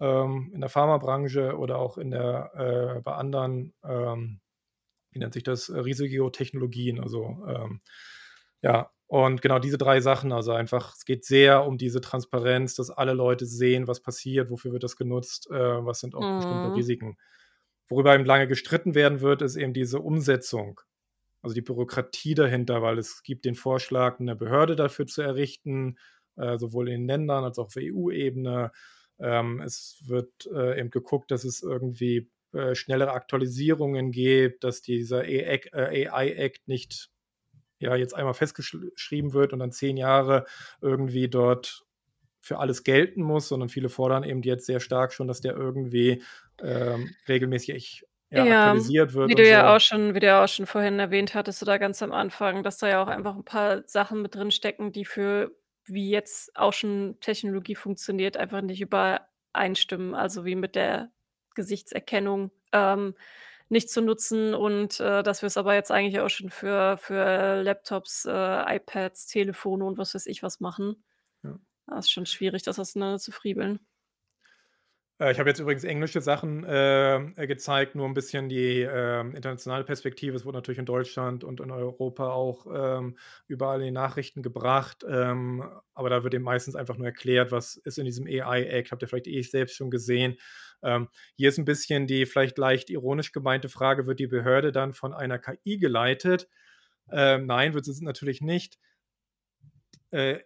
ähm, in der Pharmabranche oder auch in der, äh, bei anderen, ähm, wie nennt sich das, äh, Risikotechnologien. Also ähm, ja, und genau diese drei Sachen, also einfach, es geht sehr um diese Transparenz, dass alle Leute sehen, was passiert, wofür wird das genutzt, äh, was sind auch bestimmte Mhm. Risiken. Worüber eben lange gestritten werden wird, ist eben diese Umsetzung, also die Bürokratie dahinter, weil es gibt den Vorschlag, eine Behörde dafür zu errichten, äh, sowohl in den Ländern als auch auf EU-Ebene. Ähm, es wird äh, eben geguckt, dass es irgendwie äh, schnellere Aktualisierungen gibt, dass dieser AI-Act nicht ja jetzt einmal festgeschrieben wird und dann zehn Jahre irgendwie dort für alles gelten muss, sondern viele fordern eben jetzt sehr stark schon, dass der irgendwie ähm, regelmäßig ja, Ja, aktualisiert wird wie du ja so. auch schon wie du ja auch schon vorhin erwähnt hattest oder ganz am Anfang, dass da ja auch einfach 'n paar Sachen mit drin stecken, die für wie jetzt auch schon Technologie funktioniert, einfach nicht übereinstimmen. Also, wie mit der Gesichtserkennung, ähm, nicht zu nutzen und, äh, dass wir's aber jetzt eigentlich auch schon für für Laptops, äh, iPads, Telefone und was weiß ich was machen. Ja. Das ist schon schwierig, das auseinander zu friemeln. Äh, ich habe jetzt übrigens englische Sachen, äh, gezeigt, nur 'n bisschen die, ähm, internationale Perspektive. Es wurde natürlich in Deutschland und in Europa auch, ähm, überall in den Nachrichten gebracht, ähm, aber da wird eben meistens einfach nur erklärt, was ist in diesem AI-Act, habt ihr vielleicht eh selbst schon gesehen. Ähm, hier ist 'n bisschen die vielleicht leicht ironisch gemeinte Frage: „Wird die Behörde dann von einer KI geleitet?“ Ähm, nein, wird sie natürlich nicht. Äh,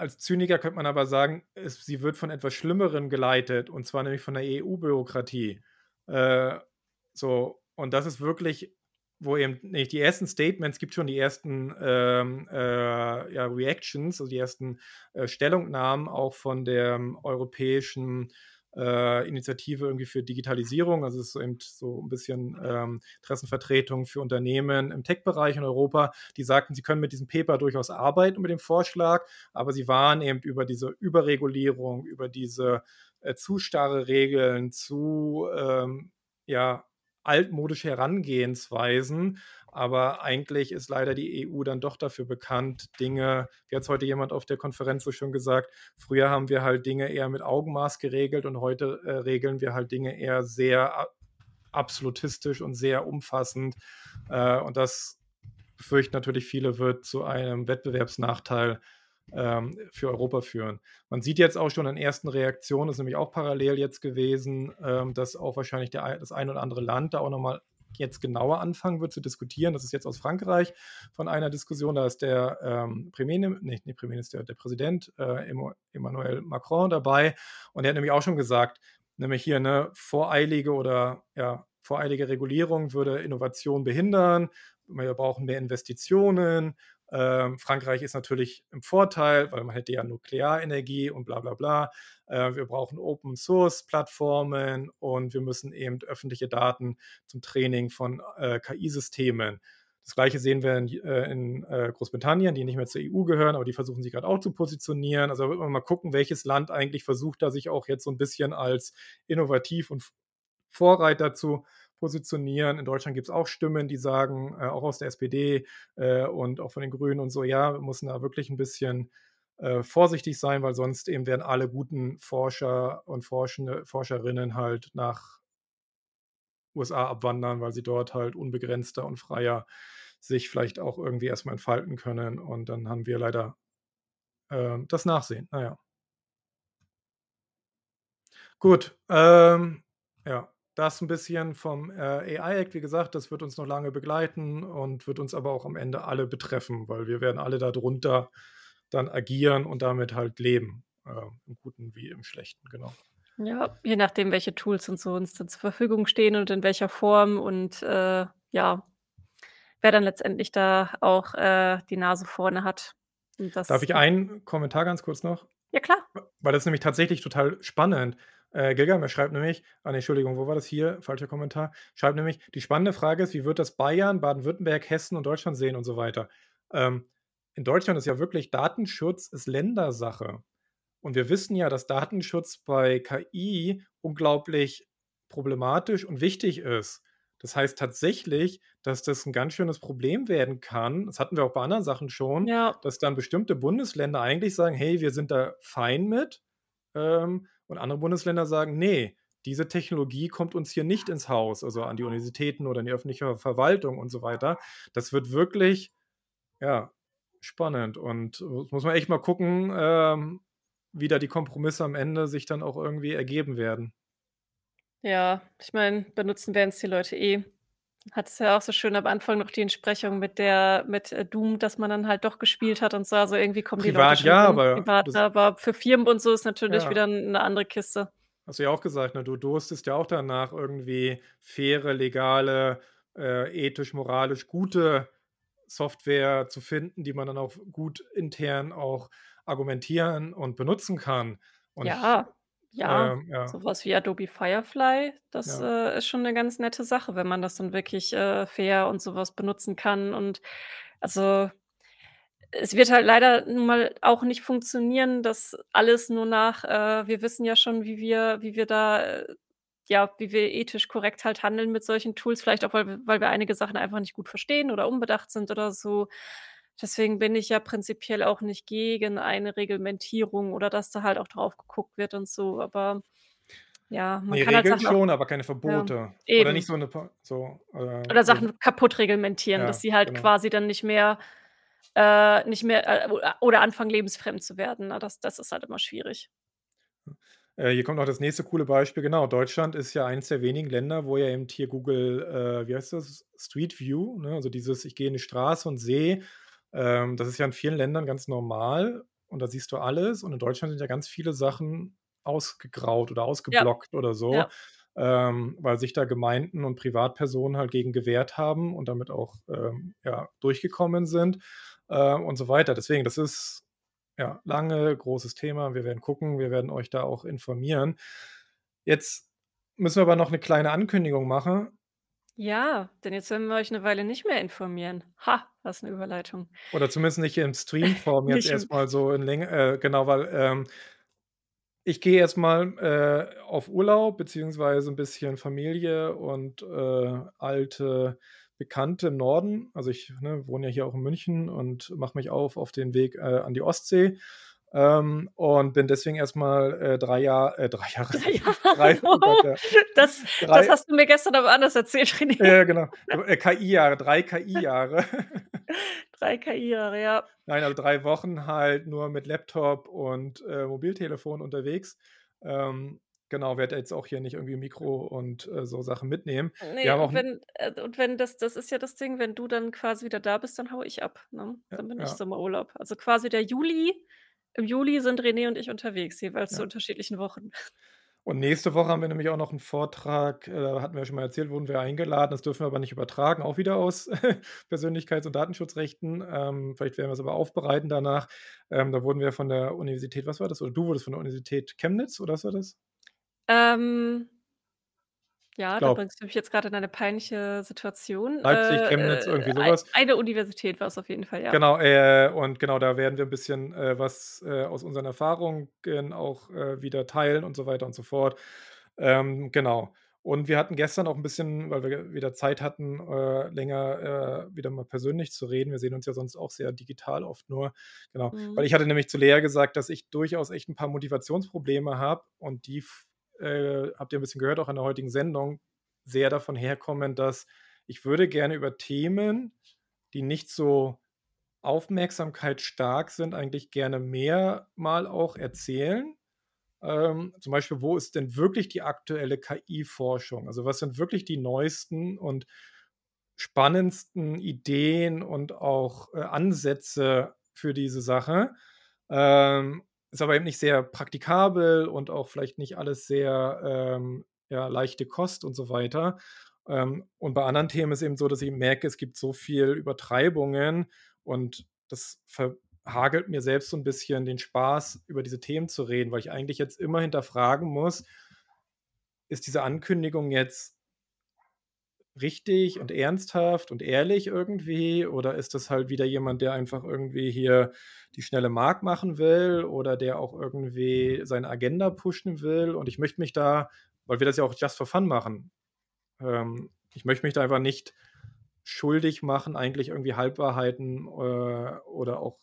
als Zyniker könnte man aber sagen, es sie wird von etwas Schlimmerem geleitet, und zwar nämlich von der EU-Bürokratie. Äh, so, und das ist wirklich, wo eben nicht die ersten Statements gibt schon die ersten, ähm, äh, ja, Reactions, also die ersten, äh, Stellungnahmen auch von der europäischen, äh, Initiative irgendwie für Digitalisierung. Also, es ist eben so 'n bisschen, ähm, Interessenvertretung für Unternehmen im Tech-Bereich in Europa. Die sagten, sie können mit diesem Paper durchaus arbeiten, mit dem Vorschlag, aber sie warnen eben über diese Überregulierung, über diese, äh, zu starre Regeln, zu, ähm, ja, altmodische Herangehensweisen. Aber eigentlich ist leider die EU dann doch dafür bekannt, Dinge wie hat's heute jemand auf der Konferenz so schön gesagt: „Früher haben wir halt Dinge eher mit Augenmaß geregelt und heute, äh, regeln wir halt Dinge eher sehr absolutistisch und sehr umfassend.“ Äh, und das befürchten natürlich viele, wird zu einem Wettbewerbsnachteil, ähm, für Europa führen. Man sieht jetzt auch schon in ersten Reaktionen ist nämlich auch parallel jetzt gewesen, ähm, dass auch wahrscheinlich der das ein oder andere Land da auch noch mal jetzt genauer anfangen wird zu diskutieren. Das ist jetzt aus Frankreich von einer Diskussion, da ist der, ähm, Premiermi ne, nicht Premierminister, der Präsident, äh, Emma Emmanuel Macron dabei und der hat nämlich auch schon gesagt, nämlich hier, ne, voreilige oder ja, voreilige Regulierung würde Innovation behindern. Wir brauchen mehr Investitionen. Ähm, Frankreich ist natürlich im Vorteil, weil man hätte ja Nuklearenergie und bla bla bla. Äh, wir brauchen Open-Source-Plattformen und wir müssen eben öffentliche Daten zum Training von äh, KI-Systemen. Das Gleiche sehen wir in, äh, in Großbritannien, die nicht mehr zur EU gehören, aber die versuchen sich gerade auch zu positionieren. Also wird man mal gucken, welches Land eigentlich versucht, da sich auch jetzt so ein bisschen als innovativ und Vorreiter zu positionieren. In Deutschland gibt es auch Stimmen, die sagen, auch aus der SPD und auch von den Grünen und so, ja, wir müssen da wirklich ein bisschen äh, vorsichtig sein, weil sonst eben werden alle guten Forscher und Forschende, Forscherinnen halt nach USA abwandern, weil sie dort halt unbegrenzter und freier sich vielleicht auch irgendwie erstmal entfalten können. Und dann haben wir leider äh, das Nachsehen. Naja. Gut, ähm, ja, das ein bisschen vom, äh, AI-Act. Wie gesagt, das wird uns noch lange begleiten und wird uns aber auch am Ende alle betreffen, weil wir werden alle darunter dann agieren und damit halt leben, äh, im Guten wie im Schlechten, genau. Ja, je nachdem, welche Tools und so uns dann zur Verfügung stehen und in welcher Form und, äh, ja, wer dann letztendlich da auch, äh, die Nase vorne hat. Darf ich einen Kommentar ganz kurz noch? Ja klar. Weil das ist nämlich tatsächlich total spannend. Äh, Gilgamesh schreibt nämlich ah Entschuldigung, wo war das hier? Falscher Kommentar. Schreibt nämlich: „Die spannende Frage ist, wie wird das Bayern, Baden-Württemberg, Hessen und Deutschland sehen?“ und so weiter. Ähm, in Deutschland ist ja wirklich Datenschutz ist Ländersache. Und wir wissen ja, dass Datenschutz bei KI unglaublich problematisch und wichtig ist. Das heißt tatsächlich, dass das ein ganz schönes Problem werden kann. Das hatten wir auch bei anderen Sachen schon, Ja. dass dann bestimmte Bundesländer eigentlich sagen: „Hey, wir sind da fein mit“, ähm, und andere Bundesländer sagen: „Ne, diese Technologie kommt uns hier nicht ins Haus“, also an die Universitäten oder in die öffentliche Verwaltung und so weiter. Das wird wirklich, ja, spannend und äh, muss man echt mal gucken, ähm, wie da die Kompromisse am Ende sich dann auch irgendwie ergeben werden. Ja, ich meine, benutzen werden's die Leute eh. Hattest ja auch so schön am Anfang noch die Entsprechung mit der mit, äh, Doom, dass man dann halt doch gespielt hat und so. Also, irgendwie kommen die Leute Privat schon ja, aber Privat, aber für Firmen und so ist natürlich Ja. wieder 'n 'ne andere Kiste. Hast du ja auch gesagt, ne? Du durstest ja auch danach, irgendwie faire, legale, äh, ethisch, moralisch gute Software zu finden, die man dann auch gut intern auch argumentieren und benutzen kann. Und Ja, ja, ähm, ja. so was wie Adobe Firefly, das, Ja. äh, ist schon 'ne ganz nette Sache, wenn man das dann wirklich, äh, fair und so was benutzen kann. Und also, es wird halt leider nun mal auch nicht funktionieren, dass alles nur nach äh, wir wissen ja schon, wie wir wie wir da äh, ja, wie wir ethisch korrekt halt handeln mit solchen Tools, vielleicht auch, weil wir weil wir einige Sachen einfach nicht gut verstehen oder unbedacht sind oder so. Deswegen bin ich ja prinzipiell auch nicht gegen eine Reglementierung oder dass da halt auch drauf geguckt wird und so, aber ja, man Ne, kann halt Regeln Sachen auch schon, aber keine ja, Verbote. Oder nicht so 'ne pa so, äh, Oder Sachen kaputt reglementieren, dass Ja, sie halt genau. quasi dann nicht mehr äh, nicht mehr äh, oder anfangen, lebensfremd zu werden, ne? Das das ist halt immer schwierig. Äh, hier kommt noch das nächste coole Beispiel. Genau, Deutschland ist ja eins der wenigen Länder, wo ja eben hier Google, äh, wie heißt das? Street View, ne? Also, dieses ich gehe in die Straße und sehe ähm, das ist ja in vielen Ländern ganz normal und da siehst du alles. Und in Deutschland sind ja ganz viele Sachen ausgegraut oder Ja, ausgeblockt oder so, ja. ähm, weil sich da Gemeinden und Privatpersonen halt gegen gewehrt haben und damit auch, ähm, ja, durchgekommen sind, äh, und so weiter. Deswegen, das ist, ja, lange großes Thema. Wir werden gucken, wir werden euch da auch informieren. Jetzt müssen wir aber noch 'ne kleine Ankündigung machen. Ja, denn jetzt werden wir euch 'ne Weile nicht mehr informieren. Ha, was 'ne Überleitung. Oder zumindest nicht in Streamform [LAUGHS] jetzt Nicht im erst mal so in Länge äh, genau, weil, ähm ich gehe erst mal, äh, auf Urlaub beziehungsweise 'n bisschen Familie und, äh, alte Bekannte im Norden. Also ich ne, wohne ja hier auch in München und mache mich auf auf den Weg äh, an die Ostsee. Ähm, und bin deswegen erstmal äh, drei, Jahr, äh, drei Jahre. Drei [LAUGHS] Jahre. Drei, oh Gott, ja. [LAUGHS] das, drei, das hast du mir gestern aber anders erzählt, René. Ja, genau. Äh, KI-Jahre, drei KI-Jahre. [LAUGHS] drei KI-Jahre, ja. Nein, also drei Wochen halt nur mit Laptop und äh, Mobiltelefon unterwegs. Ähm, Genau, werde jetzt auch hier nicht irgendwie Mikro und äh, so Sachen mitnehmen. Nee, und wenn, äh, und wenn das, das ist ja das Ding, wenn du dann quasi wieder da bist, dann haue ich ab. Ne? Ja, dann bin ja. ich Sommerurlaub. Also quasi der Juli. Im Juli sind René und ich unterwegs, jeweils ja. zu unterschiedlichen Wochen. Und nächste Woche haben wir nämlich auch noch einen Vortrag, äh, hatten wir schon mal erzählt, wurden wir eingeladen. Das dürfen wir aber nicht übertragen, auch wieder aus [LAUGHS] Persönlichkeits- und Datenschutzrechten. Ähm, vielleicht werden wir es aber aufbereiten danach. Ähm, da wurden wir von der Universität, was war das? Oder du wurdest von der Universität Chemnitz, oder was war das? Ähm, ja, da bringst du mich jetzt gerade in eine peinliche Situation. Leipzig, Chemnitz, Äh, irgendwie ei sowas. eine Universität war es auf jeden Fall, ja. Genau, äh, und genau, da werden wir ein bisschen äh, was äh, aus unseren Erfahrungen auch äh, wieder teilen und so weiter und so fort. Ähm, genau. Und wir hatten gestern auch ein bisschen, weil wir wieder Zeit hatten, äh, länger äh, wieder mal persönlich zu reden. Wir sehen uns ja sonst auch sehr digital oft nur. Genau. Weil Mhm. ich hatte nämlich zu Lea gesagt, dass ich durchaus echt ein paar Motivationsprobleme habe und die äh, habt ihr ein bisschen gehört, auch in der heutigen Sendung, sehr davon herkommen, dass ich würde gerne über Themen, die nicht so aufmerksamkeitsstark sind, eigentlich gerne mehr mal auch erzählen. Ähm, zum Beispiel, wo ist denn wirklich die aktuelle KI-Forschung? Also was sind wirklich die neuesten und spannendsten Ideen und auch äh, Ansätze für diese Sache? Ähm, ist aber eben nicht sehr praktikabel und auch vielleicht nicht alles sehr ähm, ja, leichte Kost und so weiter. Ähm, und bei anderen Themen ist eben so, dass ich merke, es gibt so viel Übertreibungen und das verhagelt mir selbst so ein bisschen den Spaß, über diese Themen zu reden, weil ich eigentlich jetzt immer hinterfragen muss, ist diese Ankündigung jetzt richtig und ernsthaft und ehrlich irgendwie? Oder ist das halt wieder jemand, der einfach irgendwie hier die schnelle Mark machen will oder der auch irgendwie seine Agenda pushen will? Und ich möchte mich da, weil wir das ja auch just for fun machen, ähm, ich möchte mich da einfach nicht schuldig machen, eigentlich irgendwie Halbwahrheiten äh, oder auch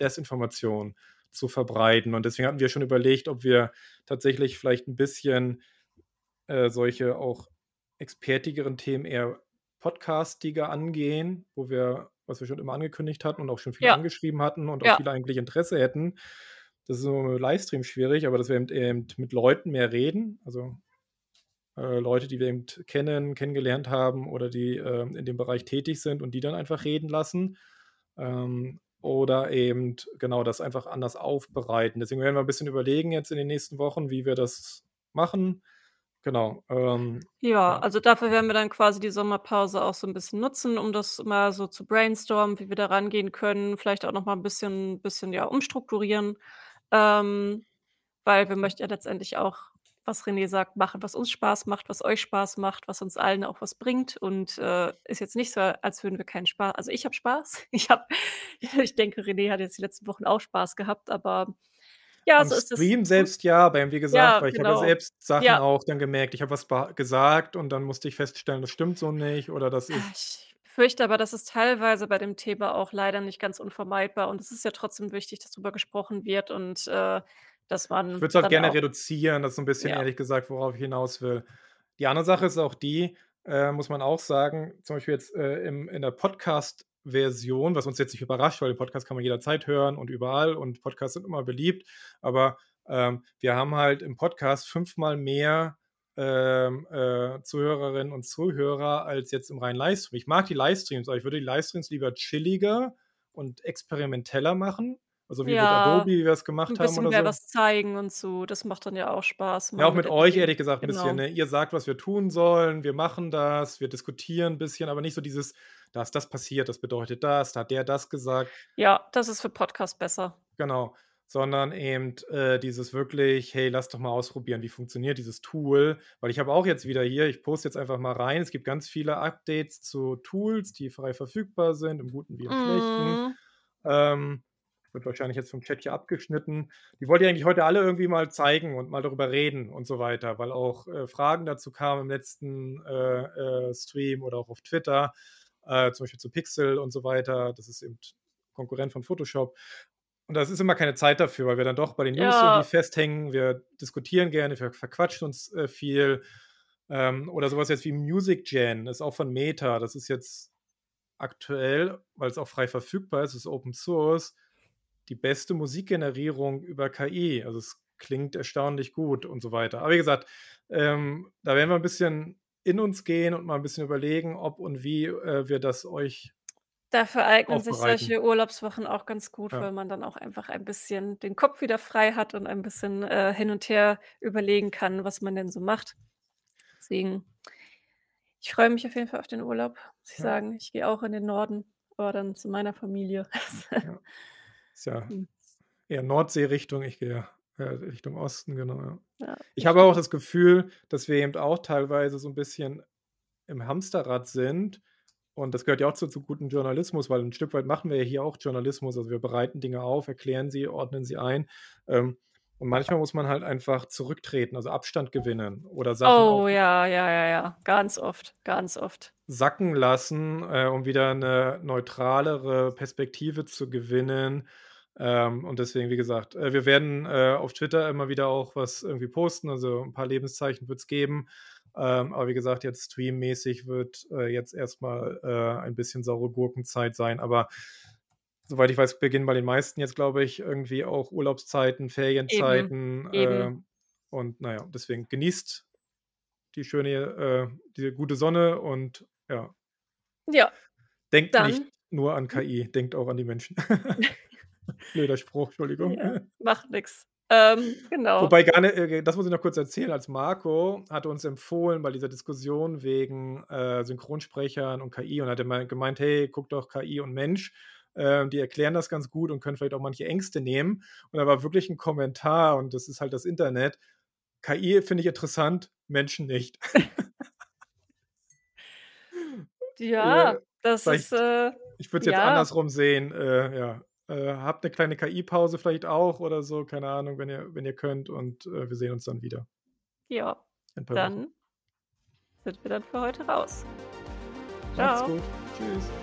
Desinformation zu verbreiten. Und deswegen hatten wir schon überlegt, ob wir tatsächlich vielleicht ein bisschen äh, solche auch expertigeren Themen eher podcastiger angehen, wo wir, was wir schon immer angekündigt hatten und auch schon viele Ja. angeschrieben hatten und auch Ja. viele eigentlich Interesse hätten. Das ist nur mit Livestream schwierig, aber dass wir eben, eben mit Leuten mehr reden, also äh, Leute, die wir eben kennen, kennengelernt haben oder die äh, in dem Bereich tätig sind und die dann einfach reden lassen. Ähm, oder eben genau das einfach anders aufbereiten. Deswegen werden wir ein bisschen überlegen jetzt in den nächsten Wochen, wie wir das machen. Genau. Ähm, Ja, ja. also dafür werden wir dann quasi die Sommerpause auch so ein bisschen nutzen, um das mal so zu brainstormen, wie wir da rangehen können, vielleicht auch noch mal 'n bisschen bisschen, ja, umstrukturieren. Ähm, weil wir möchten ja letztendlich auch, was René sagt, machen, was uns Spaß macht, was euch Spaß macht, was uns allen auch was bringt und, äh, ist jetzt nicht so, als würden wir keinen Spaß also ich habe Spaß. [LAUGHS] Ich habe [LAUGHS] ich denke, René hat jetzt die letzten Wochen auch Spaß gehabt, aber ja, Am so ist es. Stream Mhm. selbst ja, aber eben wie gesagt, Ja, weil ich habe ja genau. selbst Sachen Ja. auch dann gemerkt, ich habe was gesagt und dann musste ich feststellen, das stimmt so nicht oder das Ah, ist ich fürchte aber, das ist teilweise bei dem Thema auch leider nicht ganz unvermeidbar und es ist ja trotzdem wichtig, dass drüber gesprochen wird und, äh, dass Ich man würde es halt gerne auch reduzieren, das ist so 'n bisschen Ja. ehrlich gesagt, worauf ich hinaus will. Die andere Sache ist auch die, äh, muss man auch sagen, zum Beispiel jetzt, äh, im in der Podcast-Version, was uns jetzt nicht überrascht, weil den Podcast kann man jederzeit hören und überall und Podcasts sind immer beliebt. Aber, ähm, wir haben halt im Podcast fünfmal mehr, ähm, äh, Zuhörerinnen und Zuhörer als jetzt im reinen Livestream. Ich mag die Livestreams, aber ich würde die Livestreams lieber chilliger und experimenteller machen, also wie mit Ja, Adobe, wie wir es gemacht haben bisschen oder mehr so. was zeigen und so. Das macht dann ja auch Spaß Ja, auch mit mit euch ehrlich gesagt 'n bisschen, Genau. ne? Ihr sagt, was wir tun sollen, wir machen das, wir diskutieren 'n bisschen, aber nicht so dieses: „Da ist das passiert, das bedeutet das, da hat der das gesagt.“ Ja, das ist für Podcast besser. Genau, sondern eben, äh, dieses wirklich: „Hey, lass doch mal ausprobieren, wie funktioniert dieses Tool?“ Weil ich habe auch jetzt wieder hier ich poste jetzt einfach mal rein, es gibt ganz viele Updates zu Tools, die frei verfügbar sind, im Guten wie im Schlechten. Mhm. Ähm, wird wahrscheinlich jetzt vom Chat hier abgeschnitten. Die wollte ich eigentlich heute alle irgendwie mal zeigen und mal darüber reden und so weiter, weil auch äh, Fragen dazu kamen im letzten äh, äh, Stream oder auch auf Twitter, äh, zum Beispiel zu Pixel und so weiter. Das ist eben Konkurrent von Photoshop. Und das ist immer keine Zeit dafür, weil wir dann doch bei den News Ja. irgendwie festhängen. Wir diskutieren gerne, wir verquatschen uns äh, viel. Ähm, oder sowas jetzt wie Music Gen, ist auch von Meta. Das ist jetzt aktuell, weil es auch frei verfügbar ist, ist Open Source, die beste Musikgenerierung über KI. Also es klingt erstaunlich gut und so weiter. Aber wie gesagt, ähm, da werden wir ein bisschen in uns gehen und mal ein bisschen überlegen, ob und wie äh, wir das euch Dafür eignen sich solche Urlaubswochen auch ganz gut, Ja. weil man dann auch einfach ein bisschen den Kopf wieder frei hat und ein bisschen, äh, hin und her überlegen kann, was man denn so macht. Deswegen ich freue mich auf jeden Fall auf den Urlaub, muss ich Ja. sagen. Ich gehe auch in den Norden, aber dann zu meiner Familie. [LAUGHS] Ja. Ist ja Mhm. eher Nordsee-Richtung, ich gehe, äh, Richtung Osten, genau, ja. Ja, Ich habe auch das Gefühl, dass wir eben auch teilweise so 'n bisschen im Hamsterrad sind und das gehört ja auch zu zu gutem Journalismus, weil 'n Stück weit machen wir ja hier auch Journalismus. Also, wir bereiten Dinge auf, erklären sie, ordnen sie ein. Ähm, und manchmal muss man halt einfach zurücktreten, also Abstand gewinnen oder Sachen Oh ja, ja, ja, ja, ganz oft, ganz oft. sacken lassen, äh, um wieder 'ne neutralere Perspektive zu gewinnen. Ähm, und deswegen, wie gesagt, äh, wir werden, äh, auf Twitter immer wieder auch was irgendwie posten, also 'n paar Lebenszeichen wird's geben. Ähm, aber wie gesagt, jetzt streammäßig wird, äh, jetzt erst mal, äh, ein bisschen saure Gurkenzeit sein. Aber soweit ich weiß, beginnen bei den meisten jetzt, glaube ich, irgendwie auch Urlaubszeiten, Eben, Ferienzeiten, eben. ähm, und na ja, deswegen genießt die schöne äh, die gute Sonne und ja. Ja. Denkt nicht Dann nur an hm? KI, denkt auch an die Menschen. [LAUGHS] [LAUGHS] Blöder Spruch, Entschuldigung. Ja, macht nix. Ähm, genau. Wobei gar ni äh, das muss ich noch kurz erzählen, als Marco hatte uns empfohlen bei dieser Diskussion wegen, äh, Synchronsprechern und KI und hat gemeint: „Hey, guck doch KI und Mensch, äh, die erklären das ganz gut und können vielleicht auch manche Ängste nehmen.“ Und da war wirklich 'n Kommentar und das ist halt das Internet: „KI finde ich interessant, Menschen nicht.“ [LAUGHS] Ja, Äh, das ist, äh ich würde es jetzt ja. andersrum sehen, äh, ja. Äh, habt 'ne kleine KI-Pause vielleicht auch oder so, keine Ahnung, wenn ihr wenn ihr könnt und, äh, wir sehen uns dann wieder. Ja, dann sind wir dann für heute raus. Macht's Tschau. gut. Tschüss.